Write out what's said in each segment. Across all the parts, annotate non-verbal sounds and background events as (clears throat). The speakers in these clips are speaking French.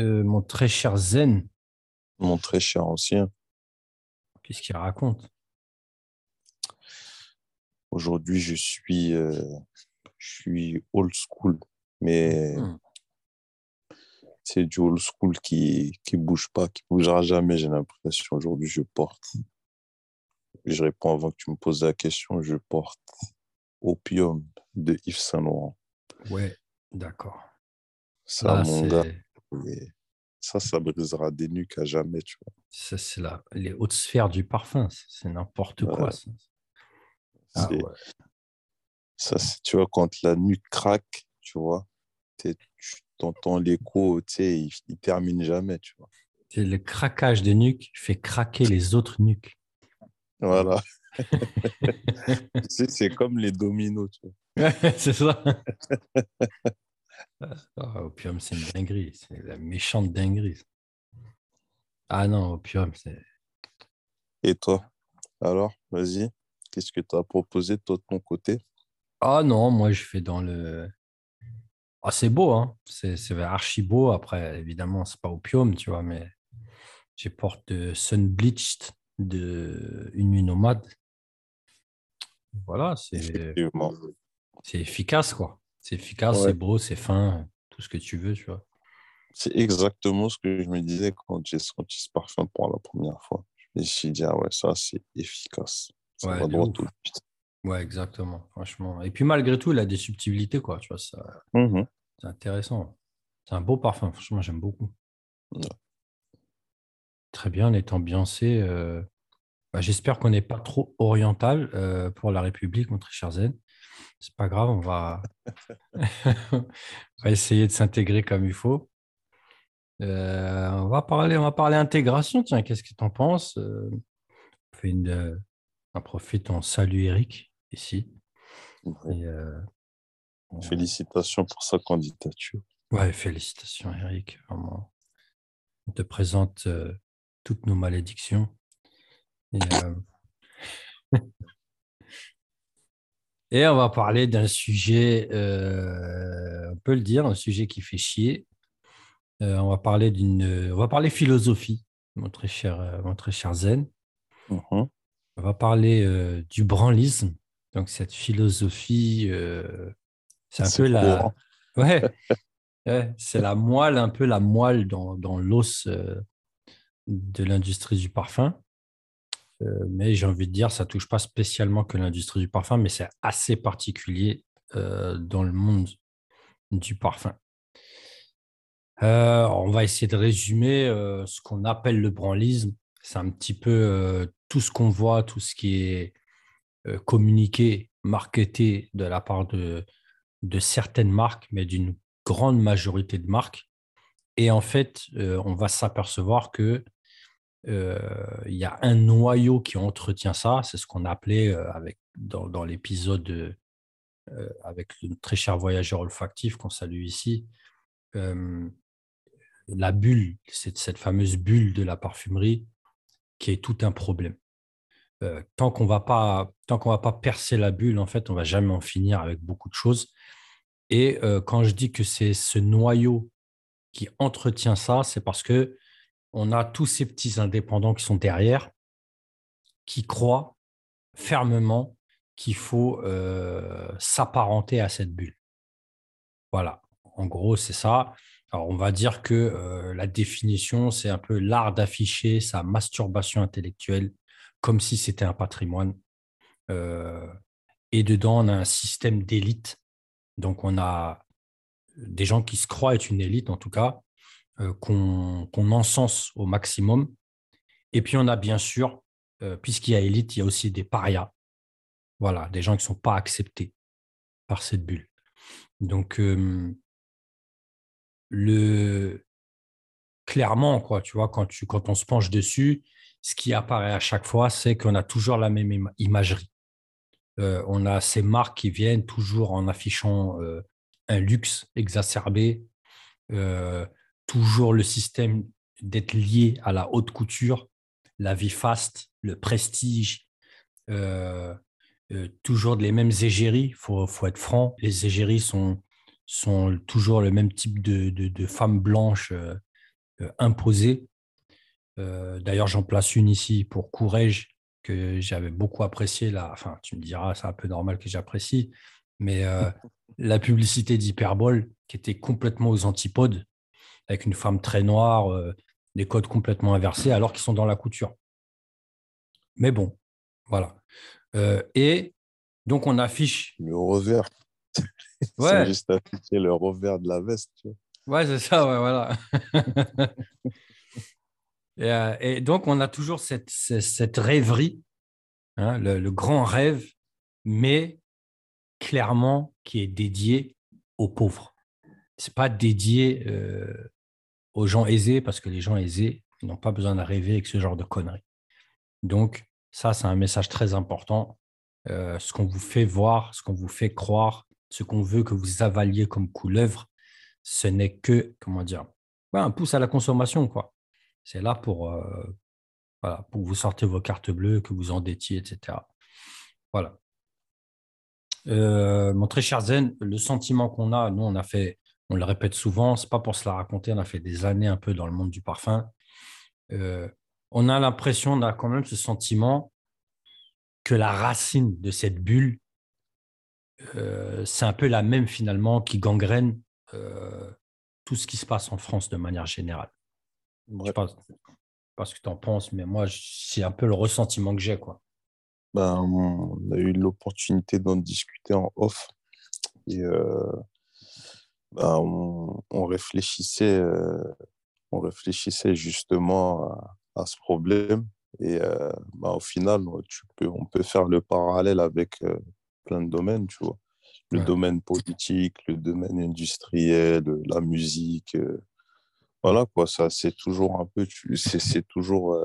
Euh, mon très cher Zen, Mon très cher ancien. qu'est-ce qu'il raconte? Aujourd'hui, je suis, euh, je suis old school, mais Hmm. c'est du old school qui qui bouge pas, qui bougera jamais, j'ai l'impression. Aujourd'hui, je porte. Je réponds avant que tu me poses la question. Je porte Opium de Yves Saint Laurent. Ouais, d'accord. Ça, Là, mon gars, c'est et ça, ça brisera des nuques à jamais, tu vois. ça, c'est la- les hautes sphères du parfum. C'est n'importe quoi. Ça. Ah C'est- ouais. Ça, tu vois, quand la nuque craque, tu vois, tu entends l'écho, tu sais, il, il termine jamais, tu vois. Le craquage de nuque fait craquer les autres nuques. Voilà. (laughs) Tu sais, c'est comme les dominos, tu vois. (laughs) c'est ça. (laughs) Ah, opium, c'est une dinguerie. C'est la méchante dinguerie. Ah non, opium, c'est. Et toi? Alors, vas-y, qu'est-ce que tu as proposé, toi, de ton côté? Ah non, moi je fais dans le. Ah, c'est beau, hein. C'est c'est archi beau. Après, évidemment, c'est pas opium, tu vois, mais je porte de Sun Bleached de Une Nuit Nomade. Voilà, c'est Effectivement. C'est efficace, quoi. C'est efficace, Ouais. c'est beau, c'est fin, tout ce que tu veux, tu vois. C'est exactement ce que je me disais quand j'ai senti ce parfum pour la première fois. Je me suis dit, ah ouais, ça, c'est efficace. Ça Ouais, va droit exactement, franchement. Et puis malgré tout, il a des subtilités, quoi, tu vois, ça, Mhm. c'est intéressant. C'est un beau parfum, franchement, j'aime beaucoup. Ouais. Très bien, on est ambiancé. euh, bah, J'espère qu'on n'est pas trop oriental euh, pour la République, mon très cher Zen. C'est pas grave, on va, (laughs) on va essayer de s'intégrer comme il faut. Euh, on va parler, on va parler intégration. Tiens, qu'est-ce que tu en penses? Euh, on fait une, euh, on profite, on salue Eric ici. Et, euh, on- Félicitations pour sa candidature. Ouais, félicitations, Eric. Vraiment. On te présente toutes nos malédictions. Et, (laughs) et on va parler d'un sujet, euh, on peut le dire, un sujet qui fait chier. Euh, on va parler d'une, on va parler philosophie, mon très cher, euh, mon très cher Zen. Mhm. On va parler euh, du branlisme. Donc cette philosophie, c'est un peu la, courant. (laughs) ouais, ouais, c'est la moelle, un peu la moelle dans, dans l'os de l'industrie du parfum. Euh, mais j'ai envie de dire, ça touche pas spécialement que l'industrie du parfum, mais c'est assez particulier euh, dans le monde du parfum. Euh, on va essayer de résumer ce qu'on appelle le branlisme. C'est un petit peu tout ce qu'on voit, tout ce qui est communiqué, marketé de la part de, certaines marques, mais d'une grande majorité de marques. Et en fait, on va s'apercevoir que euh, il y a un noyau qui entretient ça. C'est ce qu'on appelait euh, avec, dans, l'épisode euh, avec le très cher voyageur olfactif qu'on salue ici. la bulle, c'est cette fameuse bulle de la parfumerie qui est tout un problème. Tant qu'on va pas, va pas percer la bulle, en fait, on va jamais en finir avec beaucoup de choses. Et quand je dis que c'est ce noyau qui entretient ça, c'est parce que on a tous ces petits indépendants qui sont derrière, qui croient fermement qu'il faut euh, s'apparenter à cette bulle. Voilà, en gros, c'est ça. Alors, on va dire que euh, la définition, c'est un peu l'art d'afficher sa masturbation intellectuelle comme si c'était un patrimoine. Euh, et dedans, on a un système d'élite. Donc, on a des gens qui se croient être une élite, en tout cas, qu'on qu'on encense au maximum. Et puis, on a bien sûr, euh, puisqu'il y a élite, il y a aussi des parias. Voilà, des gens qui ne sont pas acceptés par cette bulle. Donc, euh, clairement, quoi, tu vois, quand, tu, quand on se penche dessus, ce qui apparaît à chaque fois, c'est qu'on a toujours la même ima- imagerie. Euh, on a ces marques qui viennent toujours en affichant euh, un luxe exacerbé, euh, toujours le système d'être lié à la haute couture, la vie faste, le prestige, euh, euh, toujours les mêmes égéries. Il faut, faut être franc, les égéries sont sont toujours le même type de, de, femmes blanches imposées. D'ailleurs, j'en place une ici pour Courage, que j'avais beaucoup apprécié. Là. Enfin, tu me diras, c'est un peu normal que j'apprécie, mais (laughs) la publicité d'Hyperbole, qui était complètement aux antipodes, avec une femme très noire, des codes complètement inversés, alors qu'ils sont dans la couture. Mais bon, voilà. Euh, et donc, on affiche. Le revers. (laughs) Ouais. juste afficher le revers de la veste. Tu Ouais, c'est ça, ouais, voilà. (laughs) Euh, et, donc, on a toujours cette, cette, rêverie, hein, le, grand rêve, mais clairement qui est dédié aux pauvres. Ce n'est pas dédié aux gens aisés, parce que les gens aisés n'ont pas besoin de rêver avec ce genre de conneries. Donc, ça, c'est un message très important. Ce qu'on vous fait voir, ce qu'on vous fait croire, ce qu'on veut que vous avaliez comme couleuvre, ce n'est que, comment dire, un pouce à la consommation. quoi. C'est là pour, voilà, pour vous sortir vos cartes bleues, que vous endettiez, etc. Voilà. Mon très cher Zen, le sentiment qu'on a, nous, on a fait, on le répète souvent, c'est pas pour se la raconter, on a fait des années un peu dans le monde du parfum on a l'impression, on a quand même ce sentiment que la racine de cette bulle, euh, c'est un peu la même finalement qui gangrène euh, tout ce qui se passe en France de manière générale. Je ne sais pas, ce que tu en penses, mais moi, c'est un peu le ressentiment que j'ai. quoi. Ben, on a eu l'opportunité d'en discuter en off. Et euh, ben, on, réfléchissait, on réfléchissait justement à, à ce problème. Et euh, bah, au final, tu peux, on peut faire le parallèle avec euh, plein de domaines, tu vois. Le domaine politique, le domaine industriel, la musique. Euh, voilà, quoi, ça, c'est toujours un peu, c'est toujours,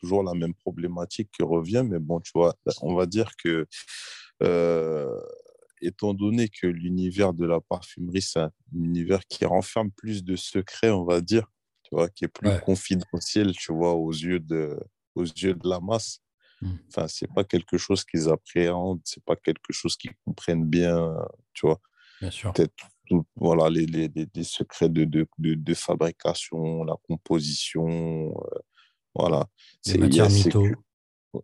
toujours la même problématique qui revient. Mais bon, tu vois, on va dire que, étant donné que l'univers de la parfumerie, c'est un univers qui renferme plus de secrets, on va dire, tu vois, qui est plus confidentiel, tu vois, aux yeux de, aux yeux de la masse. Mmh. Enfin, c'est pas quelque chose qu'ils appréhendent, c'est pas quelque chose qu'ils comprennent bien, tu vois. Bien sûr. Peut-être, voilà, les, les, les, secrets de, de, de, fabrication, la composition, euh, voilà. C'est.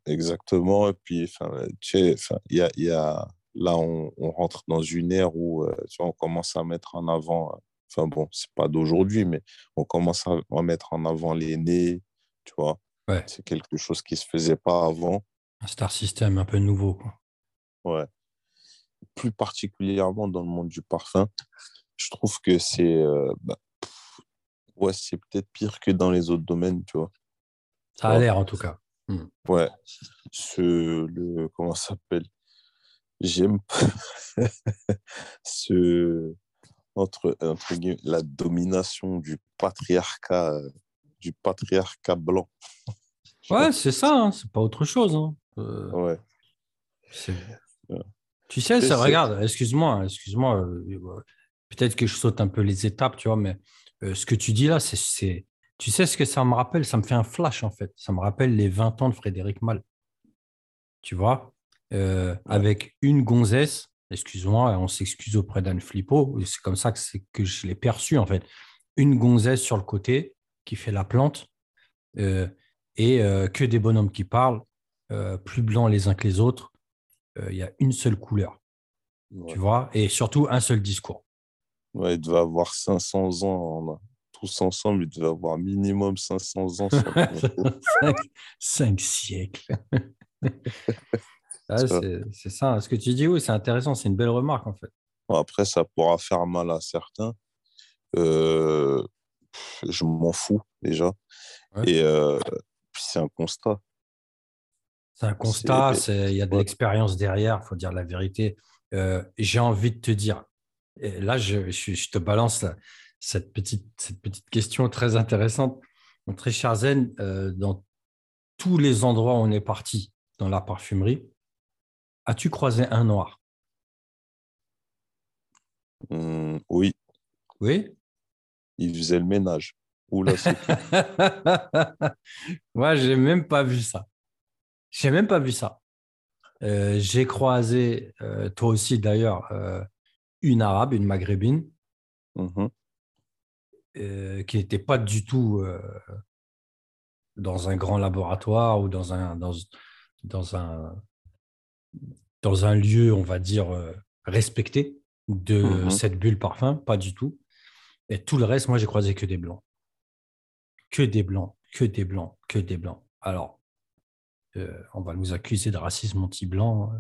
Exactement. Et puis, enfin, tu sais, il y a, y a, là, on, on, rentre dans une ère où, euh, tu vois, on commence à mettre en avant Enfin bon, c'est pas d'aujourd'hui, mais on commence à, mettre en avant l'aîné, tu vois. C'est quelque chose qui se faisait pas avant. Un star system un peu nouveau, quoi. Ouais. Plus particulièrement dans le monde du parfum, je trouve que c'est euh, bah, ouais, c'est peut-être pire que dans les autres domaines, tu vois. Ça a l'air en tout cas. Hmm. Ouais. Ce, le, comment ça s'appelle? J'aime (laughs) ce, entre, entre la domination du patriarcat, euh, du patriarcat blanc. (laughs) Ouais, c'est ça, hein, c'est pas autre chose. Hein. Euh, ouais. Tu sais, ça regarde, excuse-moi, hein, excuse-moi, euh, peut-être que je saute un peu les étapes, tu vois, mais ce que tu dis là, c'est, tu sais ce que ça me rappelle? Ça me fait un flash en fait. Ça me rappelle les 20 ans de Frédéric Mal. Tu vois, avec une gonzesse excuse-moi, on s'excuse auprès d'Anne Flippo, c'est comme ça que, que je l'ai perçu en fait. Une gonzesse sur le côté qui fait la plante euh, et euh, que des bonhommes qui parlent, euh, plus blancs les uns que les autres. Il y a une seule couleur, tu vois, et surtout un seul discours. Ouais, il devait avoir 500 ans. Tous ensemble, il devait avoir minimum 500 ans. (laughs) cinq siècles. (laughs) c'est ça. Ce que tu dis, oui, c'est intéressant. C'est une belle remarque, en fait. Après, ça pourra faire mal à certains. Euh, je m'en fous, déjà. Et euh, c'est un constat. C'est un constat. Il y a de l'expérience derrière, il faut dire la vérité. Euh, j'ai envie de te dire, et là, je, je, te balance cette, petite, cette petite question très intéressante. Mon très cher Zen, dans tous les endroits où on est parti dans la parfumerie, As-tu croisé un noir? Mmh, Oui. Oui? Il faisait le ménage. Oula, (laughs) Moi, je n'ai même pas vu ça. Je n'ai même pas vu ça. Euh, j'ai croisé, euh, toi aussi d'ailleurs, euh, une arabe, une maghrébine, Mhm. qui n'étaient pas du tout dans un grand laboratoire ou dans un, dans, dans un, dans un lieu, on va dire, euh, respecté de Mhm. cette bulle parfum, pas du tout. Et tout le reste, moi, j'ai croisé que des blancs. Que des blancs, que des blancs, que des blancs. Alors, euh, on va nous accuser de racisme anti-blanc.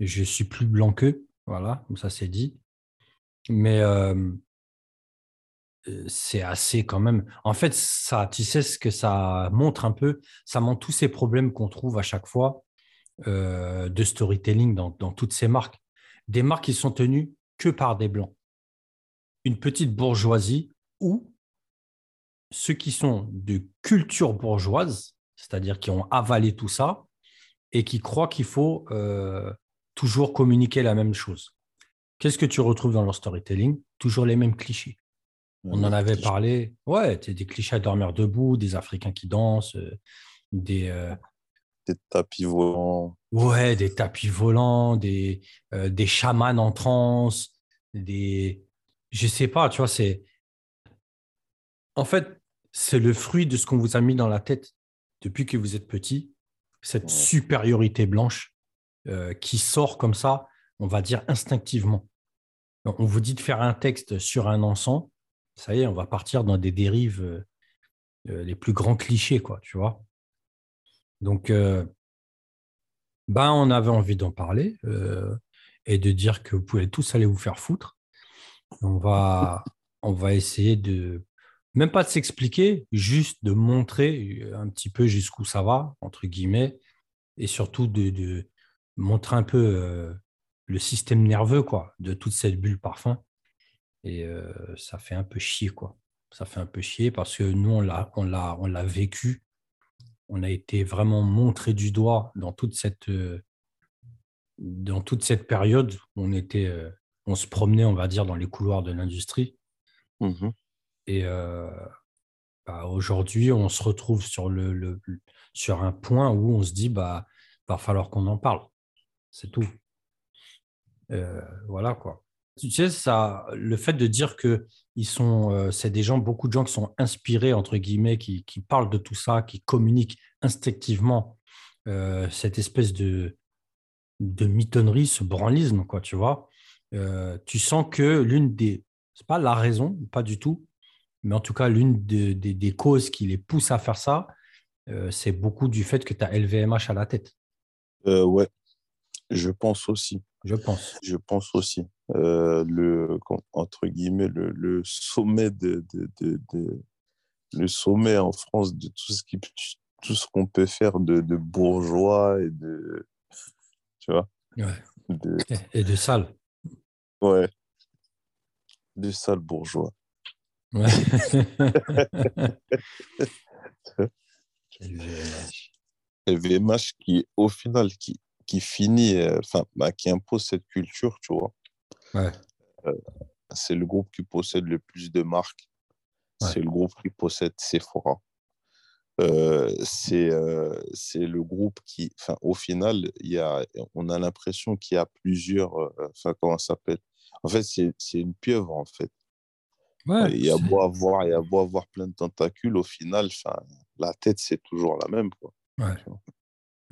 Je suis plus blanc qu'eux, voilà, comme ça c'est dit. Mais euh, euh, c'est assez quand même. En fait, ça, tu sais ce que ça montre un peu? Ça montre tous ces problèmes qu'on trouve à chaque fois euh, de storytelling dans, dans toutes ces marques. Des marques qui sont tenues que par des blancs. Une petite bourgeoisie ou ceux qui sont de culture bourgeoise, c'est-à-dire qui ont avalé tout ça et qui croient qu'il faut euh, toujours communiquer la même chose. Qu'est-ce que tu retrouves dans leur storytelling? Toujours les mêmes clichés. On en avait parlé. Ouais, des clichés à dormir debout, des Africains qui dansent, euh, des, euh, Des tapis volants. ouais, des tapis volants, des, euh, des chamans en transe, des. Je sais pas, tu vois, c'est. En fait, c'est le fruit de ce qu'on vous a mis dans la tête depuis que vous êtes petit, cette Ouais. supériorité blanche euh, qui sort comme ça, on va dire instinctivement. On vous dit de faire un texte sur un encens, ça y est, on va partir dans des dérives euh, les plus grands clichés, quoi, tu vois. Donc, euh, ben, on avait envie d'en parler euh, et de dire que vous pouvez tous aller vous faire foutre. On va, essayer de, même pas de s'expliquer, juste de montrer euh, un petit peu jusqu'où ça va, entre guillemets, et surtout de, montrer un peu le système nerveux quoi, de toute cette bulle parfum. Et ça fait un peu chier, quoi. Ça fait un peu chier parce que nous, on l'a, on l'a vécu. On a été vraiment montré du doigt dans toute cette, euh, dans toute cette période. où On était, euh, on se promenait, on va dire, dans les couloirs de l'industrie. Mhm. Et euh, bah, aujourd'hui, on se retrouve sur, le, le- sur un point où on se dit, bah, va falloir qu'on en parle. C'est tout. Euh, voilà quoi. Tu sais, ça, le fait de dire que ils sont, euh, c'est des gens, beaucoup de gens qui sont inspirés entre guillemets, qui, qui parlent de tout ça, qui communiquent instinctivement euh, cette espèce de de mitonnerie, ce branlisme, quoi, tu vois. Euh, tu sens que l'une des, c'est pas la raison, pas du tout, mais en tout cas l'une des, causes qui les pousse à faire ça, c'est beaucoup du fait que tu as LVMH à la tête, ouais, je pense aussi. Je pense. Je pense aussi. Euh, le, entre guillemets, le, le sommet de, de, de, de- le sommet en France de tout ce qui, tout ce qu'on peut faire de, bourgeois et de, tu vois, Ouais. Et- de sale. ouais, de sales bourgeois. Ouais. (laughs) LVMH. LVMH qui, au final, qui, qui finit, euh, enfin, bah, qui impose cette culture, tu vois. Ouais. C'est le groupe qui possède le plus de marques. Ouais. C'est le groupe qui possède Sephora. Euh, c'est euh, c'est le groupe qui, enfin, au final, y a, on a l'impression qu'il y a plusieurs, euh, enfin, comment ça s'appelle? En fait, c'est c'est une pieuvre, en fait. Ouais, Il y a beau avoir, il y a beau avoir plein de tentacules, au final, la tête, c'est toujours la même, quoi. ouais,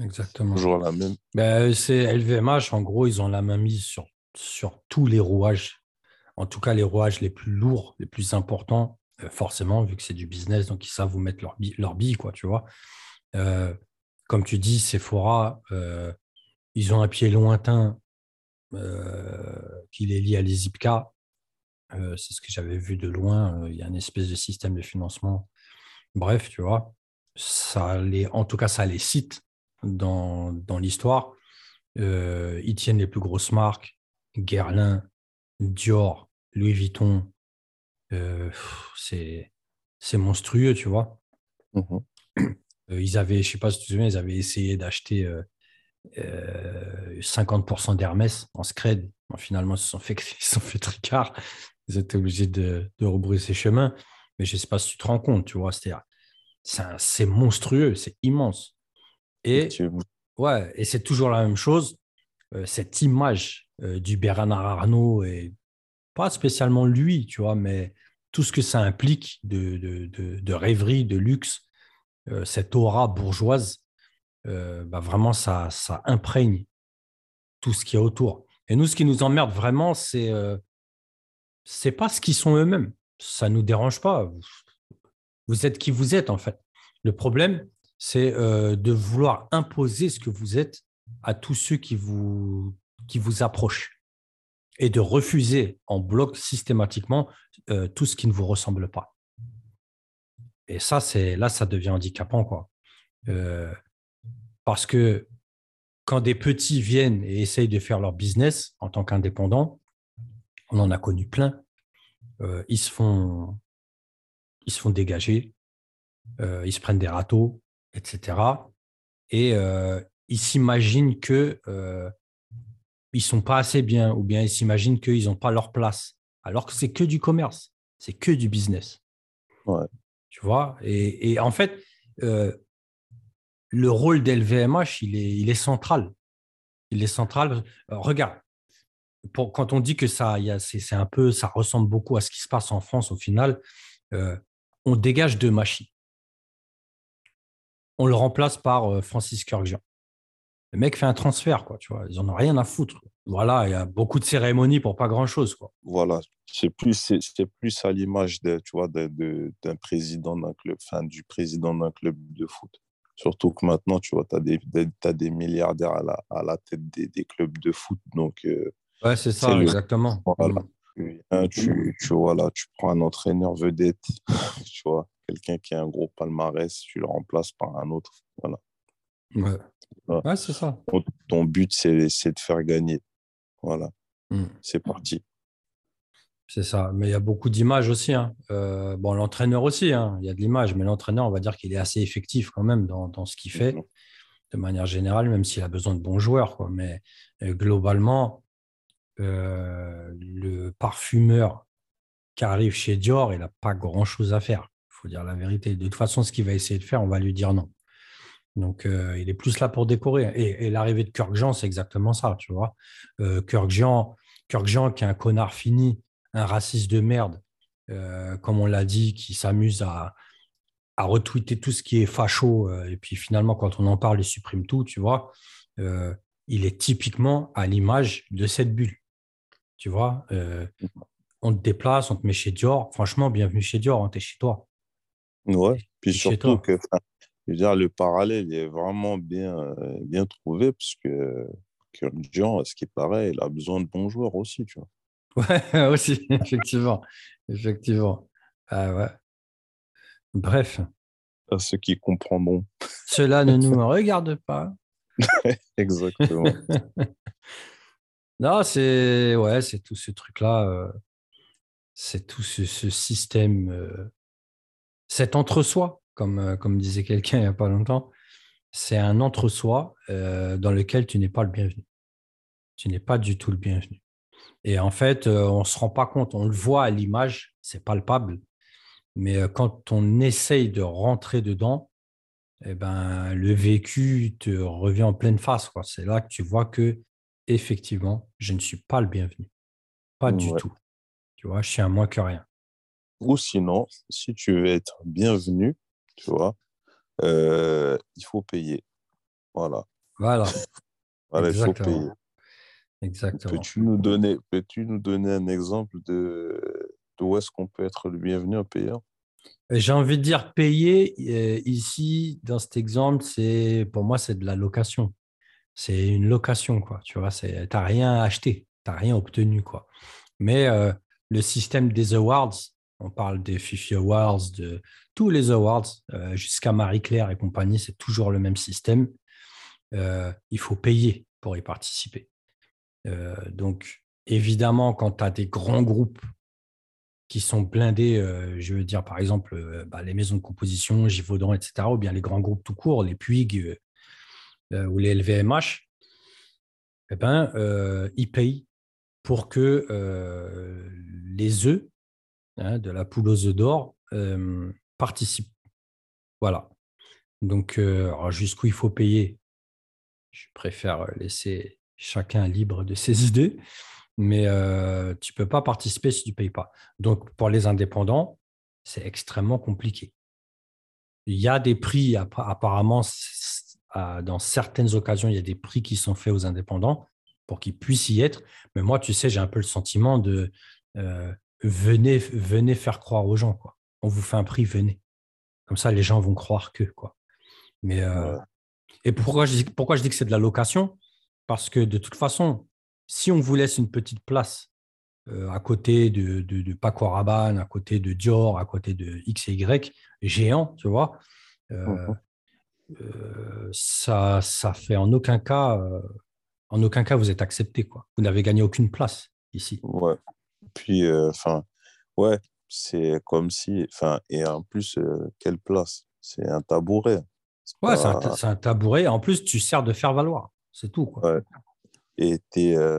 exactement. Toujours la même. Ben, c'est LVMH, en gros, ils ont la main mise sur, sur tous les rouages. En tout cas, les rouages les plus lourds, les plus importants, euh, forcément, vu que c'est du business, donc ils savent vous mettre leur bille, leur bille quoi, tu vois. Euh, comme tu dis, Sephora, euh, ils ont un pied lointain euh, qui les lie à les. Euh, c'est ce que j'avais vu de loin. Il y a une espèce de système de financement. Bref, tu vois, ça les, en tout cas, ça les cite dans, dans l'histoire. Euh, ils tiennent les plus grosses marques Guerlain, Dior, Louis Vuitton. Euh, c'est monstrueux, tu vois. Mhm. Euh, ils avaient, je sais pas si tu te souviens, ils avaient essayé d'acheter euh, euh, 50% d'Hermès en scred. Bon, finalement, ils se sont fait, (laughs) ils sont fait tricard. Ils étaient obligés de, de rebrousser chemin. Mais je ne sais pas si tu te rends compte, tu vois. C'est monstrueux, c'est immense. Et. Ouais, et c'est toujours la même chose. Euh, cette image euh, du Bernard Arnault et pas spécialement lui, tu vois, mais tout ce que ça implique de, de, rêverie, de luxe, cette aura bourgeoise, bah vraiment, ça, ça imprègne tout ce qui est autour. Et nous, ce qui nous emmerde vraiment, c'est c'est pas ce qu'ils sont eux-mêmes. Ça nous dérange pas. Vous êtes qui vous êtes, en fait. Le problème, c'est de vouloir imposer ce que vous êtes à tous ceux qui vous, approchent et de refuser en bloc systématiquement tout ce qui ne vous ressemble pas. Et ça, c'est là, ça devient handicapant, quoi. parce que quand des petits viennent et essayent de faire leur business en tant qu'indépendants, on en a connu plein. ils se font, ils se font dégager, ils se prennent des râteaux, etc. Et ils s'imaginent que euh, ils sont pas assez bien, ou bien ils s'imaginent qu'ils n'ont pas leur place, alors que c'est que du commerce, c'est que du business. Tu vois? Et, en fait, euh, le rôle d'LVMH, il est, il est central. Il est central. Euh, regarde, pour, quand on dit que ça, c'est un peu, ça ressemble beaucoup à ce qui se passe en France au final, euh, on dégage deux machines. On le remplace par Francis Kurkjian. Le mec fait un transfert, quoi, tu vois. Ils en ont rien à foutre. Voilà, il y a beaucoup de cérémonies pour pas grand-chose, quoi. Voilà, c'est plus, c'est, plus à l'image, de, tu vois, d'un président d'un club, enfin, du président d'un club de foot. Surtout que maintenant, tu vois, tu as des, as des milliardaires à la, à la tête des, des, clubs de foot. Donc, euh, ouais, c'est ça, exactement. Voilà. Mm. Tu, tu, vois, là, tu prends un entraîneur vedette, (laughs) tu vois, quelqu'un qui a un gros palmarès, tu le remplaces par un autre. Voilà. Ouais. Ouais, c'est ça. Ton, but, c'est de faire gagner. Voilà. Hmm. C'est parti. C'est ça. Mais il y a beaucoup d'images aussi. Hein. Euh, bon, l'entraîneur aussi, hein. il y a de l'image, mais l'entraîneur, on va dire qu'il est assez effectif quand même dans, dans ce qu'il fait, de manière générale, même s'il a besoin de bons joueurs. Quoi. Mais euh, globalement, euh, le parfumeur qui arrive chez Dior, il n'a pas grand-chose à faire. Dire la vérité. De toute façon, ce qu'il va essayer de faire, on va lui dire non. Donc, euh, il est plus là pour décorer. Et, l'arrivée de Kirk Jean, c'est exactement ça, tu vois. Euh, qui est un connard fini, un raciste de merde, euh, comme on l'a dit, qui s'amuse à, à retweeter tout ce qui est facho. et puis finalement, quand on en parle, il supprime tout, tu vois. il est typiquement à l'image de cette bulle. Tu vois, on te déplace, on te met chez Dior. Franchement, bienvenue chez Dior, on hein, t'es chez toi. Ouais, puis surtout que je veux dire, le parallèle est vraiment bien, euh, bien trouvé parce que Jean, ce qui paraît, il a besoin de bons joueurs aussi, tu vois. (laughs) Ouais, aussi, effectivement. effectivement. Ah ouais. Bref. À ceux qui comprendront. Cela ne nous regarde pas. (laughs) Exactement. (laughs) non, c'est ouais, c'est tout ce truc-là. Euh, c'est tout ce, système, euh, cet entre-soi euh, comme, disait quelqu'un il n'y a pas longtemps, c'est un entre-soi euh, dans lequel tu n'es pas le bienvenu. Tu n'es pas du tout le bienvenu. Et en fait, euh, on ne se rend pas compte, on le voit à l'image, c'est palpable. Mais quand on essaye de rentrer dedans, eh ben, le vécu te revient en pleine face. C'est là que tu vois que, effectivement, je ne suis pas le bienvenu. Pas du tout. Tu vois, je suis un moins que rien. Ou sinon, si tu veux être bienvenu, tu vois, euh, il faut payer. Voilà. Voilà. (laughs) voilà, il faut payer. Exactement. Peux-tu nous donner, peux-tu nous donner un exemple de, où est-ce qu'on peut être le bienvenu en payant J'ai envie de dire payer. Euh, ici, dans cet exemple, c'est pour moi, c'est de la location. C'est une location, quoi. Tu vois, tu n'as rien acheté, tu n'as rien obtenu, quoi. Mais euh, le système des awards, on parle des Fifi Awards, de tous les awards, euh, jusqu'à Marie-Claire et compagnie, c'est toujours le même système. Euh, il faut payer pour y participer. Euh, donc, évidemment, quand tu as des grands groupes qui sont blindés, je veux dire par exemple bah, les maisons de composition, Givaudan, etc., ou bien les grands groupes tout court, les Puig ou les LVMH, eh ben, ils payent pour que les œufs Hein, de la poule aux œufs d'or participe. Voilà. Donc, jusqu'où il faut payer, je préfère laisser chacun libre de ses (laughs) idées. mais tu ne peux pas participer si tu ne payes pas. Donc, pour les indépendants, c'est extrêmement compliqué. Il y a des prix, apparemment, dans certaines occasions, il y a des prix qui sont faits aux indépendants pour qu'ils puissent y être. Mais moi, tu sais, j'ai un peu le sentiment de venez, venez faire croire aux gens. Quoi. On vous fait un prix, venez. Comme ça, les gens vont croire que. Quoi. Mais, euh, Et pourquoi je, dis, pourquoi je dis que c'est de la location? Parce que de toute façon, si on vous laisse une petite place euh, à côté de, de, Paco Rabanne, à côté de Dior, à côté de X et Y, géant, tu vois, mmh ça, ça fait en aucun cas en aucun cas vous êtes accepté. Quoi. Vous n'avez gagné aucune place ici. Ouais. Puis, euh, enfin, ouais, c'est comme si, enfin, et en plus, euh, quelle place? C'est un tabouret. Ouais, c'est un, tabouret. En plus, tu sers de faire valoir. C'est tout. Quoi. Ouais. Et euh,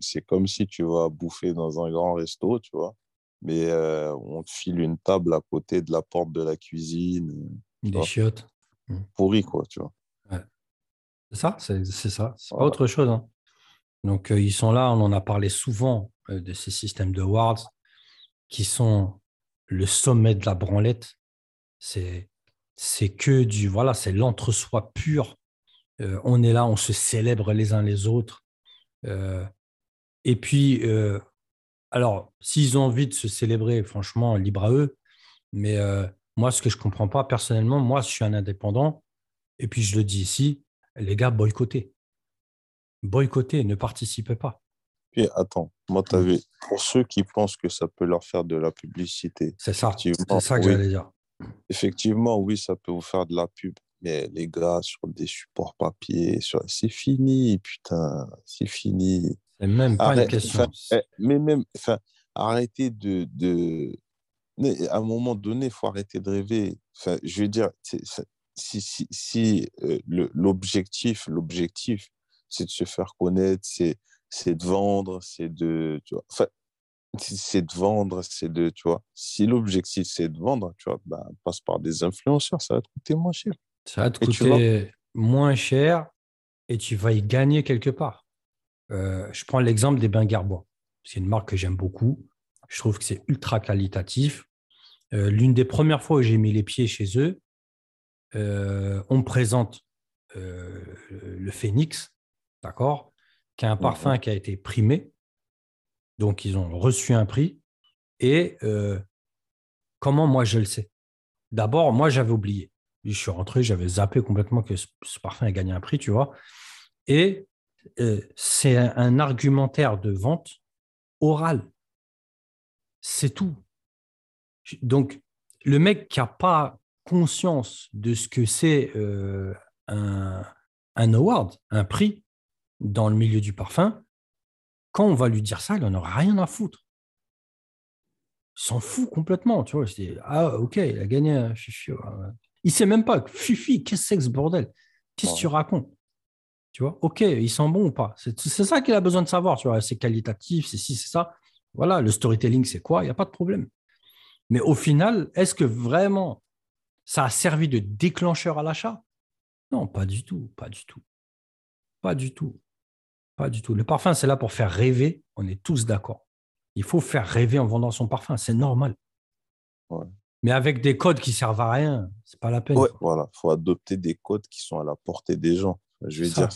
c'est comme si tu vas bouffer dans un grand resto, tu vois, mais on te file une table à côté de la porte de la cuisine. Des chiottes. Mmh. Pourri, quoi, tu vois. C'est ça, c'est ça. C'est pas autre chose. Hein. Donc, euh, ils sont là, on en a parlé souvent euh, de ces systèmes de wards qui sont le sommet de la branlette. C'est que du, voilà, c'est l'entre-soi pur. Euh, on est là, on se célèbre les uns les autres. et puis, alors, s'ils ont envie de se célébrer, franchement, libre à eux. Mais moi, ce que je comprends pas personnellement, moi, je suis un indépendant. Et puis, je le dis ici, les gars, boycottez. Boycottez, ne participez pas. Puis attends, moi, tu avais, pour ceux qui pensent que ça peut leur faire de la publicité. C'est ça, c'est ça que j'allais dire. Effectivement, oui, ça peut vous faire de la pub. Mais les gars, sur des supports papier, sur... c'est fini, putain, c'est fini. C'est même pas une question. Eh, mais même, enfin, arrêtez de, de. À un moment donné, il faut arrêter de rêver. Enfin, je veux dire, si, si, si euh, l'objectif, l'objectif, c'est de se faire connaître, c'est, c'est de vendre, c'est de, tu vois, enfin, c'est de vendre, c'est de, tu vois, si l'objectif c'est de vendre, tu vois, ben, passe par des influenceurs, ça va te coûter moins cher. Ça va te coûter moins cher et tu vas y gagner quelque part. Euh, je prends l'exemple des bains Garbois. C'est une marque que j'aime beaucoup. Je trouve que c'est ultra qualitatif. Euh, l'une des premières fois où j'ai mis les pieds chez eux, euh, on présente le Phoenix, d'accord, qui est un parfum qui a été primé. Donc, ils ont reçu un prix. Et euh, comment moi je le sais? D'abord, moi j'avais oublié. Je suis rentré, j'avais zappé complètement que ce, parfum a gagné un prix, tu vois. Et c'est un, argumentaire de vente oral. C'est tout. Donc, le mec qui n'a pas conscience de ce que c'est euh, un, award, un prix dans le milieu du parfum, quand on va lui dire ça, il n'en aura rien à foutre. Il s'en fout complètement, tu vois. ah, ok, il a gagné un Fifi. Il sait même pas, Fifi, qu'est-ce que c'est que ce bordel? Qu'est-ce que tu racontes? Tu vois, ok, il sent bon ou pas? C'est ça qu'il a besoin de savoir, tu vois. C'est qualitatif, c'est ci, c'est ça. Voilà, le storytelling, c'est quoi? Il n'y a pas de problème. Mais au final, est-ce que vraiment ça a servi de déclencheur à l'achat? Non, pas du tout, pas du tout. Pas du tout. Pas du tout. Le parfum, c'est là pour faire rêver, on est tous d'accord. Il faut faire rêver en vendant son parfum, c'est normal. Mais avec des codes qui servent à rien, c'est pas la peine. voilà, il faut adopter des codes qui sont à la portée des gens. Je veux dire,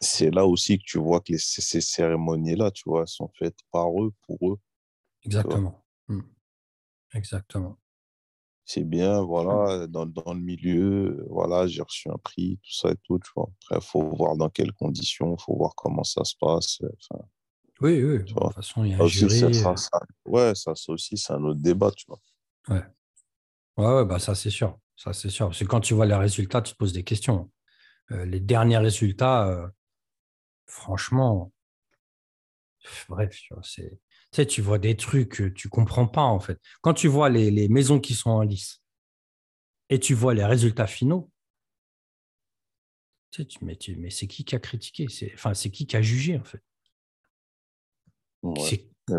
c'est là aussi que tu vois que ces cérémonies-là, tu vois, sont faites par eux, pour eux. Exactement. Hmm. Exactement c'est bien, voilà, dans, dans, le milieu, voilà, j'ai reçu un prix, tout ça et tout, tu vois. Après, il faut voir dans quelles conditions, il faut voir comment ça se passe. Enfin, oui, oui, de toute façon, il y a un jury. Euh. Ça, ouais, ça, aussi, c'est un autre débat, tu vois. Ouais, ouais, ouais bah, ça, c'est sûr. Ça, c'est sûr. Parce que quand tu vois les résultats, tu te poses des questions. Euh, les derniers résultats, euh, franchement, bref, c'est tu sais, tu vois des trucs que tu comprends pas, en fait. Quand tu vois les, maisons qui sont en lice et tu vois les résultats finaux, tu sais, tu, mais, mais c'est qui qui a critiqué? C'est, Enfin, c'est qui qui a jugé, en fait?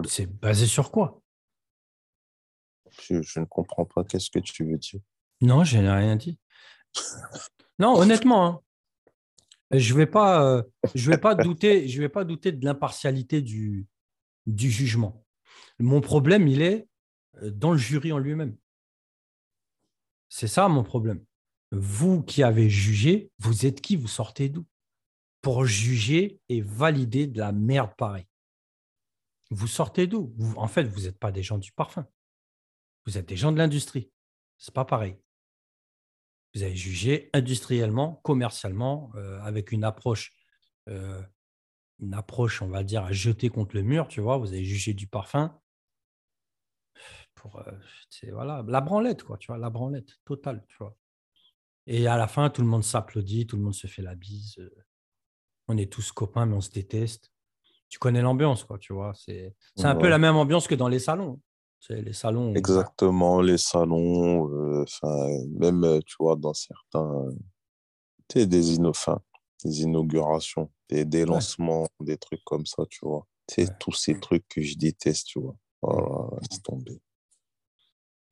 C'est, basé sur quoi? Je, je, ne comprends pas. Qu'est-ce que tu veux dire? Non, je n'ai rien dit. non, honnêtement, hein. Je vais pas, euh, je vais pas douter, je vais pas douter de l'impartialité du, du jugement. Mon problème, il est euh, dans le jury en lui-même. C'est ça mon problème. Vous qui avez jugé, vous êtes qui? Vous sortez d'où? Pour juger et valider de la merde pareille. Vous sortez d'où? En fait, vous n'êtes pas des gens du parfum. Vous êtes des gens de l'industrie. C'est pas pareil. Vous avez jugé industriellement, commercialement, euh, avec une approche, euh, une approche, on va dire, à jeter contre le mur, tu vois. Vous avez jugé du parfum pour, euh, voilà, la branlette, quoi, tu vois, la branlette totale, tu vois. Et à la fin, tout le monde s'applaudit, tout le monde se fait la bise. On est tous copains, mais on se déteste. Tu connais l'ambiance, quoi, tu vois. C'est un peu la même ambiance que dans les salons. C'est les salons. Exactement, les salons, euh, même, euh, tu vois, dans certains, tu sais, des, des inaugurations, des, des lancements, des trucs comme ça, tu vois. C'est tous ces trucs que je déteste, tu vois. Voilà, c'est tombé.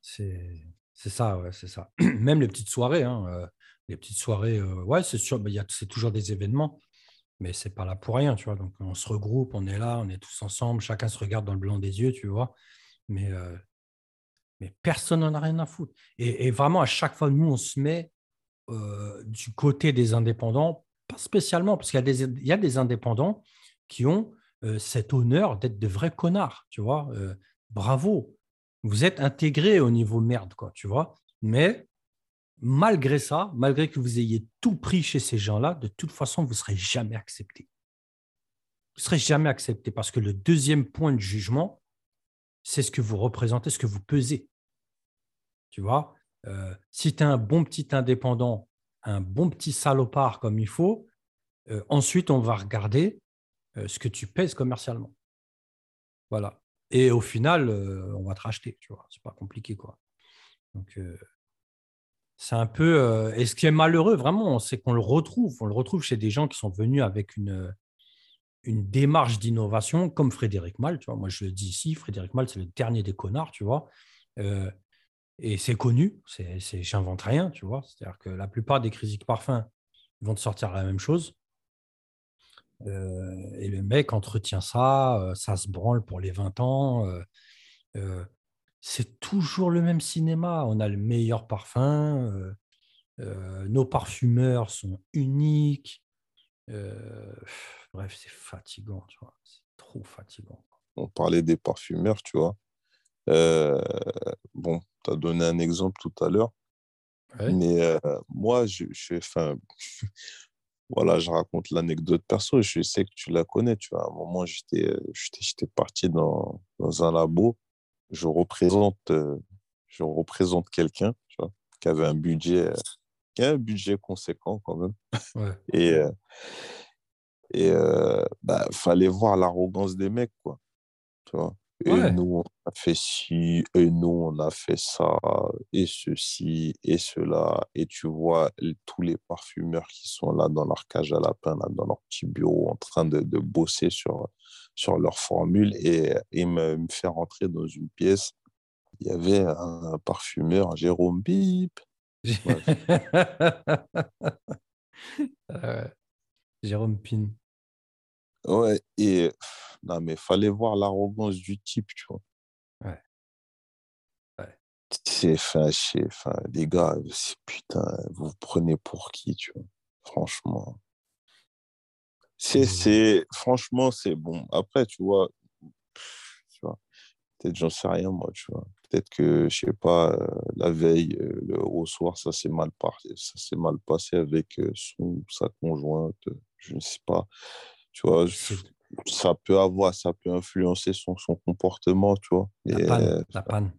C'est ça, ouais, c'est ça. (clears throat) Même les petites soirées, hein, euh, les petites soirées, ouais, c'est sûr, bah, c'est toujours des événements, mais c'est pas là pour rien, tu vois. Donc on se regroupe, on est là, on est tous ensemble, chacun se regarde dans le blanc des yeux, tu vois. Mais, mais personne n'en a rien à foutre. Et, vraiment, à chaque fois, nous, on se met du côté des indépendants, spécialement, parce qu'il y, a des, il y a des indépendants qui ont cet honneur d'être de vrais connards, tu vois. bravo, vous êtes intégrés au niveau merde, quoi, tu vois. Mais malgré ça, malgré que vous ayez tout pris chez ces gens-là, de toute façon, vous ne serez jamais accepté. Vous ne serez jamais accepté parce que le deuxième point de jugement, c'est ce que vous représentez, ce que vous pesez. Tu vois, euh, si tu es un bon petit indépendant, un bon petit salopard comme il faut, euh, ensuite on va regarder euh, ce que tu pèses commercialement. Voilà. Et au final, on va te racheter, tu vois. C'est pas compliqué, quoi. Donc, c'est un peu. et ce qui est malheureux, vraiment, c'est qu'on le retrouve. On le retrouve chez des gens qui sont venus avec une, démarche d'innovation comme Frédéric Mal. Tu vois. Moi, je le dis ici, Frédéric Mal, c'est le dernier des connards, tu vois. Euh, et c'est connu, c'est, j'invente rien, tu vois. C'est-à-dire que la plupart des critiques parfums vont te sortir la même chose. Euh, et le mec entretient ça, euh, ça se branle pour les 20 ans. c'est toujours le même cinéma. On a le meilleur parfum. nos parfumeurs sont uniques. Bref, c'est fatigant, tu vois. C'est trop fatigant. On parlait des parfumeurs, tu vois. Euh, bon, tu as donné un exemple tout à l'heure. Mais euh, moi, je, je enfin, (laughs) voilà, je raconte l'anecdote perso. Je sais que tu la connais, tu vois. À un moment, j'étais, j'étais parti dans, dans, un labo. Je représente, euh, je représente quelqu'un, tu vois, qui avait un budget, qui a un budget conséquent quand même. Ouais. (laughs) Et et euh, bah, fallait voir l'arrogance des mecs, quoi. Tu vois? Et nous, on a fait ci, et nous, on a fait ça, et ceci, et cela. Et tu vois tous les parfumeurs qui sont là dans leur cage à lapin, là, dans leur petit bureau, en train de, de bosser sur, sur leur formule et, et me, me, faire rentrer dans une pièce. Il y avait un, parfumeur, Jérôme Bip. (laughs) Jérôme Pin. Ouais, et non, mais fallait voir l'arrogance du type, tu vois. Ouais. ouais. C'est, enfin, les gars, putain, vous vous prenez pour qui, tu vois. Franchement. C'est, mmh. c'est, franchement, c'est bon. Après, tu vois, tu vois, peut-être j'en sais rien, moi, tu vois. Peut-être que, je sais pas, euh, la veille, euh, le, au soir, ça s'est mal, passé, ça s'est mal passé avec euh, son, sa conjointe, je ne sais pas. Tu vois, ça peut avoir, ça peut influencer son, son comportement, tu vois. La panne. la panne.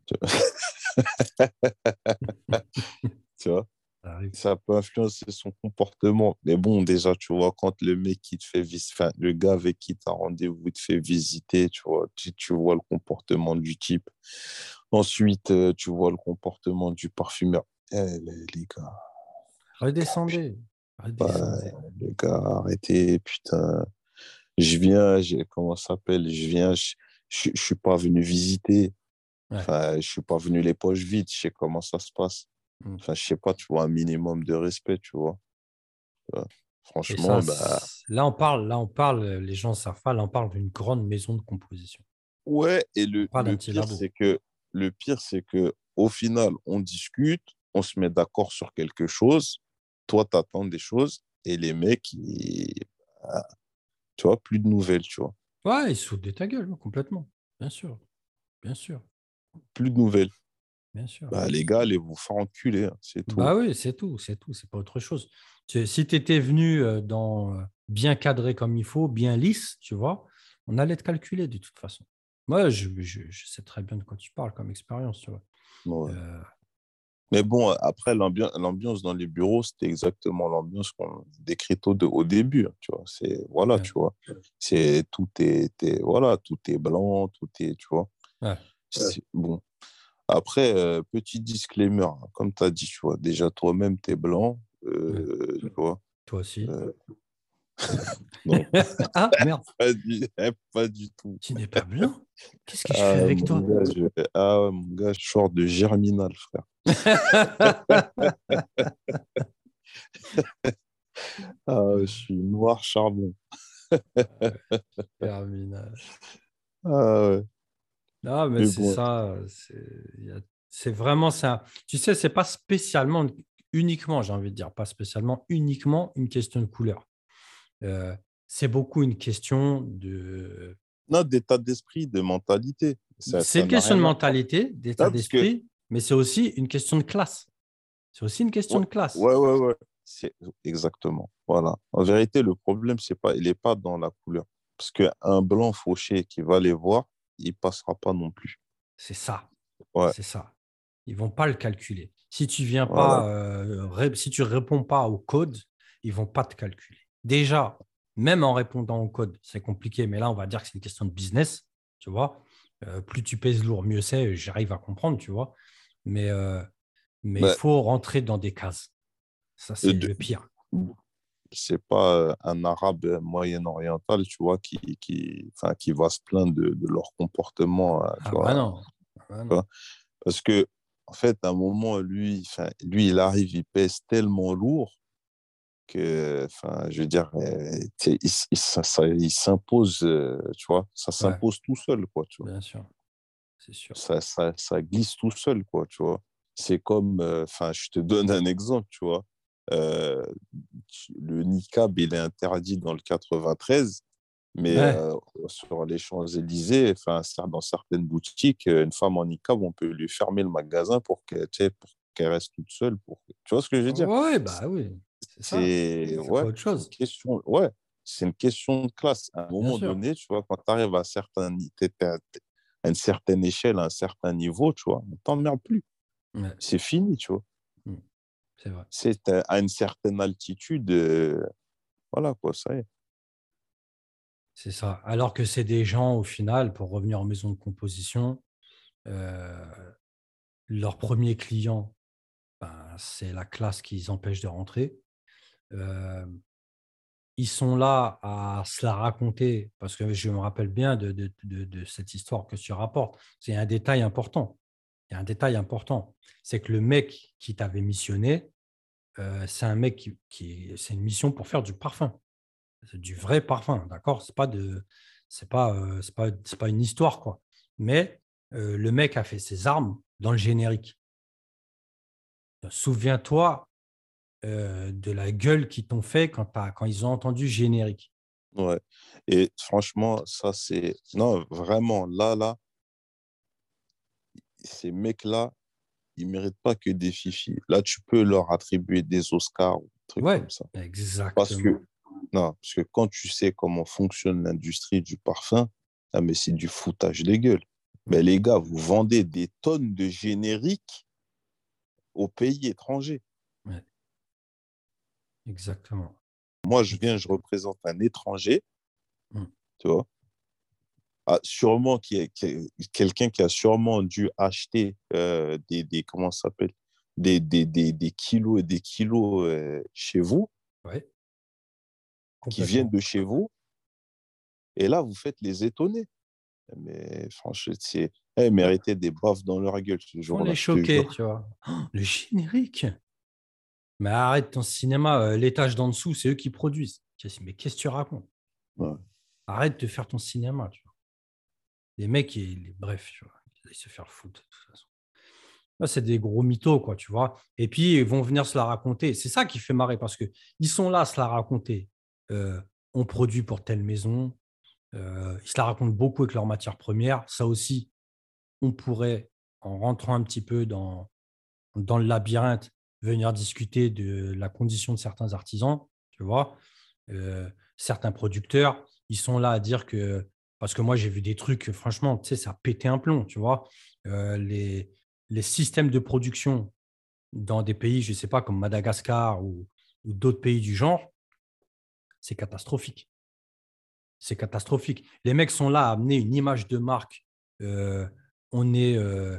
Tu vois, (laughs) ça, peut influencer son comportement. Mais bon, déjà, tu vois, quand le mec qui te fait visiter, enfin, le gars avec qui tu as rendez-vous, te fait visiter, tu vois, tu, tu, vois le comportement du type. Ensuite, euh, tu vois le comportement du parfumeur. Eh, les, gars. Redescendez. Redescendez. les gars, arrêtez, putain je viens, comment ça s'appelle, je viens, je, je, suis pas venu visiter. Enfin, je suis pas venu les poches vides, je sais comment ça se passe. Mmh. Enfin, je sais pas, tu vois, un minimum de respect, tu vois. Franchement, ça, bah, là, on parle, là, on parle, les gens savent pas, là, on parle d'une grande maison de composition. ouais. Et le, Pas d'un le petit pire, labo. c'est que le pire, c'est que au final, on discute, on se met d'accord sur quelque chose. Toi, tu attends des choses, et les mecs, ils- bah, tu vois, plus de nouvelles, tu vois, Ouais, ils se foutent de ta gueule, complètement. Bien sûr. Bien sûr. plus de nouvelles. Bien sûr. Bah, les gars, allez vous faire enculer, hein, c'est tout. Bah oui, c'est tout, c'est tout, c'est pas autre chose. Si tu étais venu euh, dans euh, bien cadré comme il faut, bien lisse, tu vois, on allait te calculer de toute façon. Moi, je, je- je sais très bien de quoi tu parles comme expérience, tu vois. Ouais. Euh, Mais bon, après, l'ambiance dans les bureaux, c'était exactement l'ambiance qu'on décrit au, début. hein, tu vois, c'est voilà, Ouais. tu vois, c'est tout est, voilà, tout est blanc, tout est, tu vois. Ouais. Bon. Après, euh, petit disclaimer, hein, comme tu as dit, tu vois, déjà toi-même, tu es blanc, euh, tu vois. toi aussi. euh, non, (laughs) ah, merde, pas du, pas du tout. tu n'es pas blanc Qu'est-ce que je Ah, fais avec mon toi? gars, je, ah ouais, mon gars, je sors de Germinal, frère. (laughs) Ah, je suis noir charbon. (laughs) Terminal. Ah ouais. Ah, mais Mais c'est bon. ça. C'est vraiment ça. Tu sais, c'est pas spécialement, uniquement, j'ai envie de dire, pas spécialement, uniquement une question de couleur. Euh, c'est beaucoup une question de. Non, d'état d'esprit, de mentalité. C'est une question de mentalité, d'état que- d'esprit, mais c'est aussi une question de classe. C'est aussi une question de classe. Ouais, ouais, ouais. C'est exactement. Voilà. En vérité, le problème, c'est pas, il n'est pas dans la couleur. Parce qu'un blanc fauché qui va les voir, il passera pas non plus. C'est ça. Ouais. C'est ça. Ils vont pas le calculer. Si tu viens Voilà. pas, euh, si tu réponds pas au code, ils vont pas te calculer. Déjà, même en répondant au code, c'est compliqué, mais là, on va dire que c'est une question de business, tu vois. Euh, plus tu pèses lourd, mieux c'est. J'arrive à comprendre, tu vois. Mais euh, mais il Ouais. faut rentrer dans des cases. Ça, c'est de- le pire. C'est pas un arabe moyen-oriental, tu vois, qui, qui, enfin, qui va se plaindre de, de leur comportement. euh, tu Ah vois. bah non. Ah bah non. Parce que, en fait, à un moment, lui, lui, il arrive, il pèse tellement lourd que, enfin, je veux dire, il, il- ça- ça- il s'impose, euh, tu vois, ça s'impose tout seul, quoi, tu vois. Bien sûr. C'est sûr. Ça, ça, ça glisse tout seul, quoi, tu vois. C'est comme, euh, enfin, je te donne un exemple, tu vois. Euh, le niqab, il est interdit dans le 93, mais Ouais. euh, sur les Champs-Élysées, enfin, dans certaines boutiques, une femme en niqab, on peut lui fermer le magasin pour qu'elle tu sais, pour qu'elle reste toute seule. Pour... Tu vois ce que je veux dire? Oui, bah oui. C'est ouais, autre chose. une question, ouais, c'est une question de classe. À un moment donné, tu vois, quand tu arrives à, certains, une certaine échelle, à un certain niveau, tu vois, on t'emmerde plus. Ouais, C'est fini, tu vois. c'est vrai. C'est à une certaine altitude, euh, voilà, quoi, ça y est. C'est ça. Alors que c'est des gens, au final, pour revenir en maison de composition, euh, leur premier client, ben, c'est la classe qui les empêche de rentrer. Ils sont là à se la raconter, parce que je me rappelle bien de, cette histoire que tu rapportes. C'est un détail important. Il y a un détail important. C'est que le mec qui t'avait missionné, c'est un mec qui, c'est une mission pour faire du parfum. Du vrai parfum, d'accord? C'est pas de, c'est pas, pas, pas une histoire quoi. Mais le mec a fait ses armes dans le générique. Souviens-toi euh, de la gueule qu'ils t'ont fait quand, quand ils ont entendu générique. Ouais. Et franchement, ça, c'est. Non, vraiment, là, là, ces mecs-là, ils méritent pas que des fifis. Là, tu peux leur attribuer des Oscars ou des trucs Ouais, comme ça. exactement. Parce que, non, parce que quand tu sais comment fonctionne l'industrie du parfum, ah, mais c'est du foutage de gueule. Mais les gars, vous vendez des tonnes de génériques aux pays étrangers. Exactement. Moi, je viens, je représente un étranger, Mm. tu vois? Ah, sûrement qui est, est- quelqu'un qui a sûrement dû acheter euh, des, des comment s'appelle? Des, des, des, des kilos et des kilos euh, chez vous, Ouais. qui viennent de chez vous, et là vous faites les étonner. Mais franchement, c'est eh, mériter des baffes dans leur gueule ce On jour-là. je te choquer, jure. tu vois. Oh, le générique. Mais arrête ton cinéma, euh, l'étage d'en dessous, c'est eux qui produisent. Mais qu'est-ce que tu racontes? Arrête de faire ton cinéma. Tu vois. Les mecs, ils, bref, tu vois, ils se faire foutre de toute façon. C'est des gros mythos, quoi, tu vois. Et puis, ils vont venir se la raconter. C'est ça qui fait marrer parce qu'ils sont là à se la raconter. Euh, on produit pour telle maison. Euh, ils se la racontent beaucoup avec leurs matières premières. Ça aussi, on pourrait, en rentrant un petit peu dans, dans le labyrinthe, venir discuter de la condition de certains artisans, tu vois. Euh, certains producteurs, ils sont là à dire que, parce que moi j'ai vu des trucs, franchement, tu sais, ça a pété un plomb, tu vois. les, les systèmes de production dans des pays, je ne sais pas, comme Madagascar ou, d'autres pays du genre, c'est catastrophique. C'est catastrophique. Les mecs sont là à amener une image de marque. Euh, on, est, euh,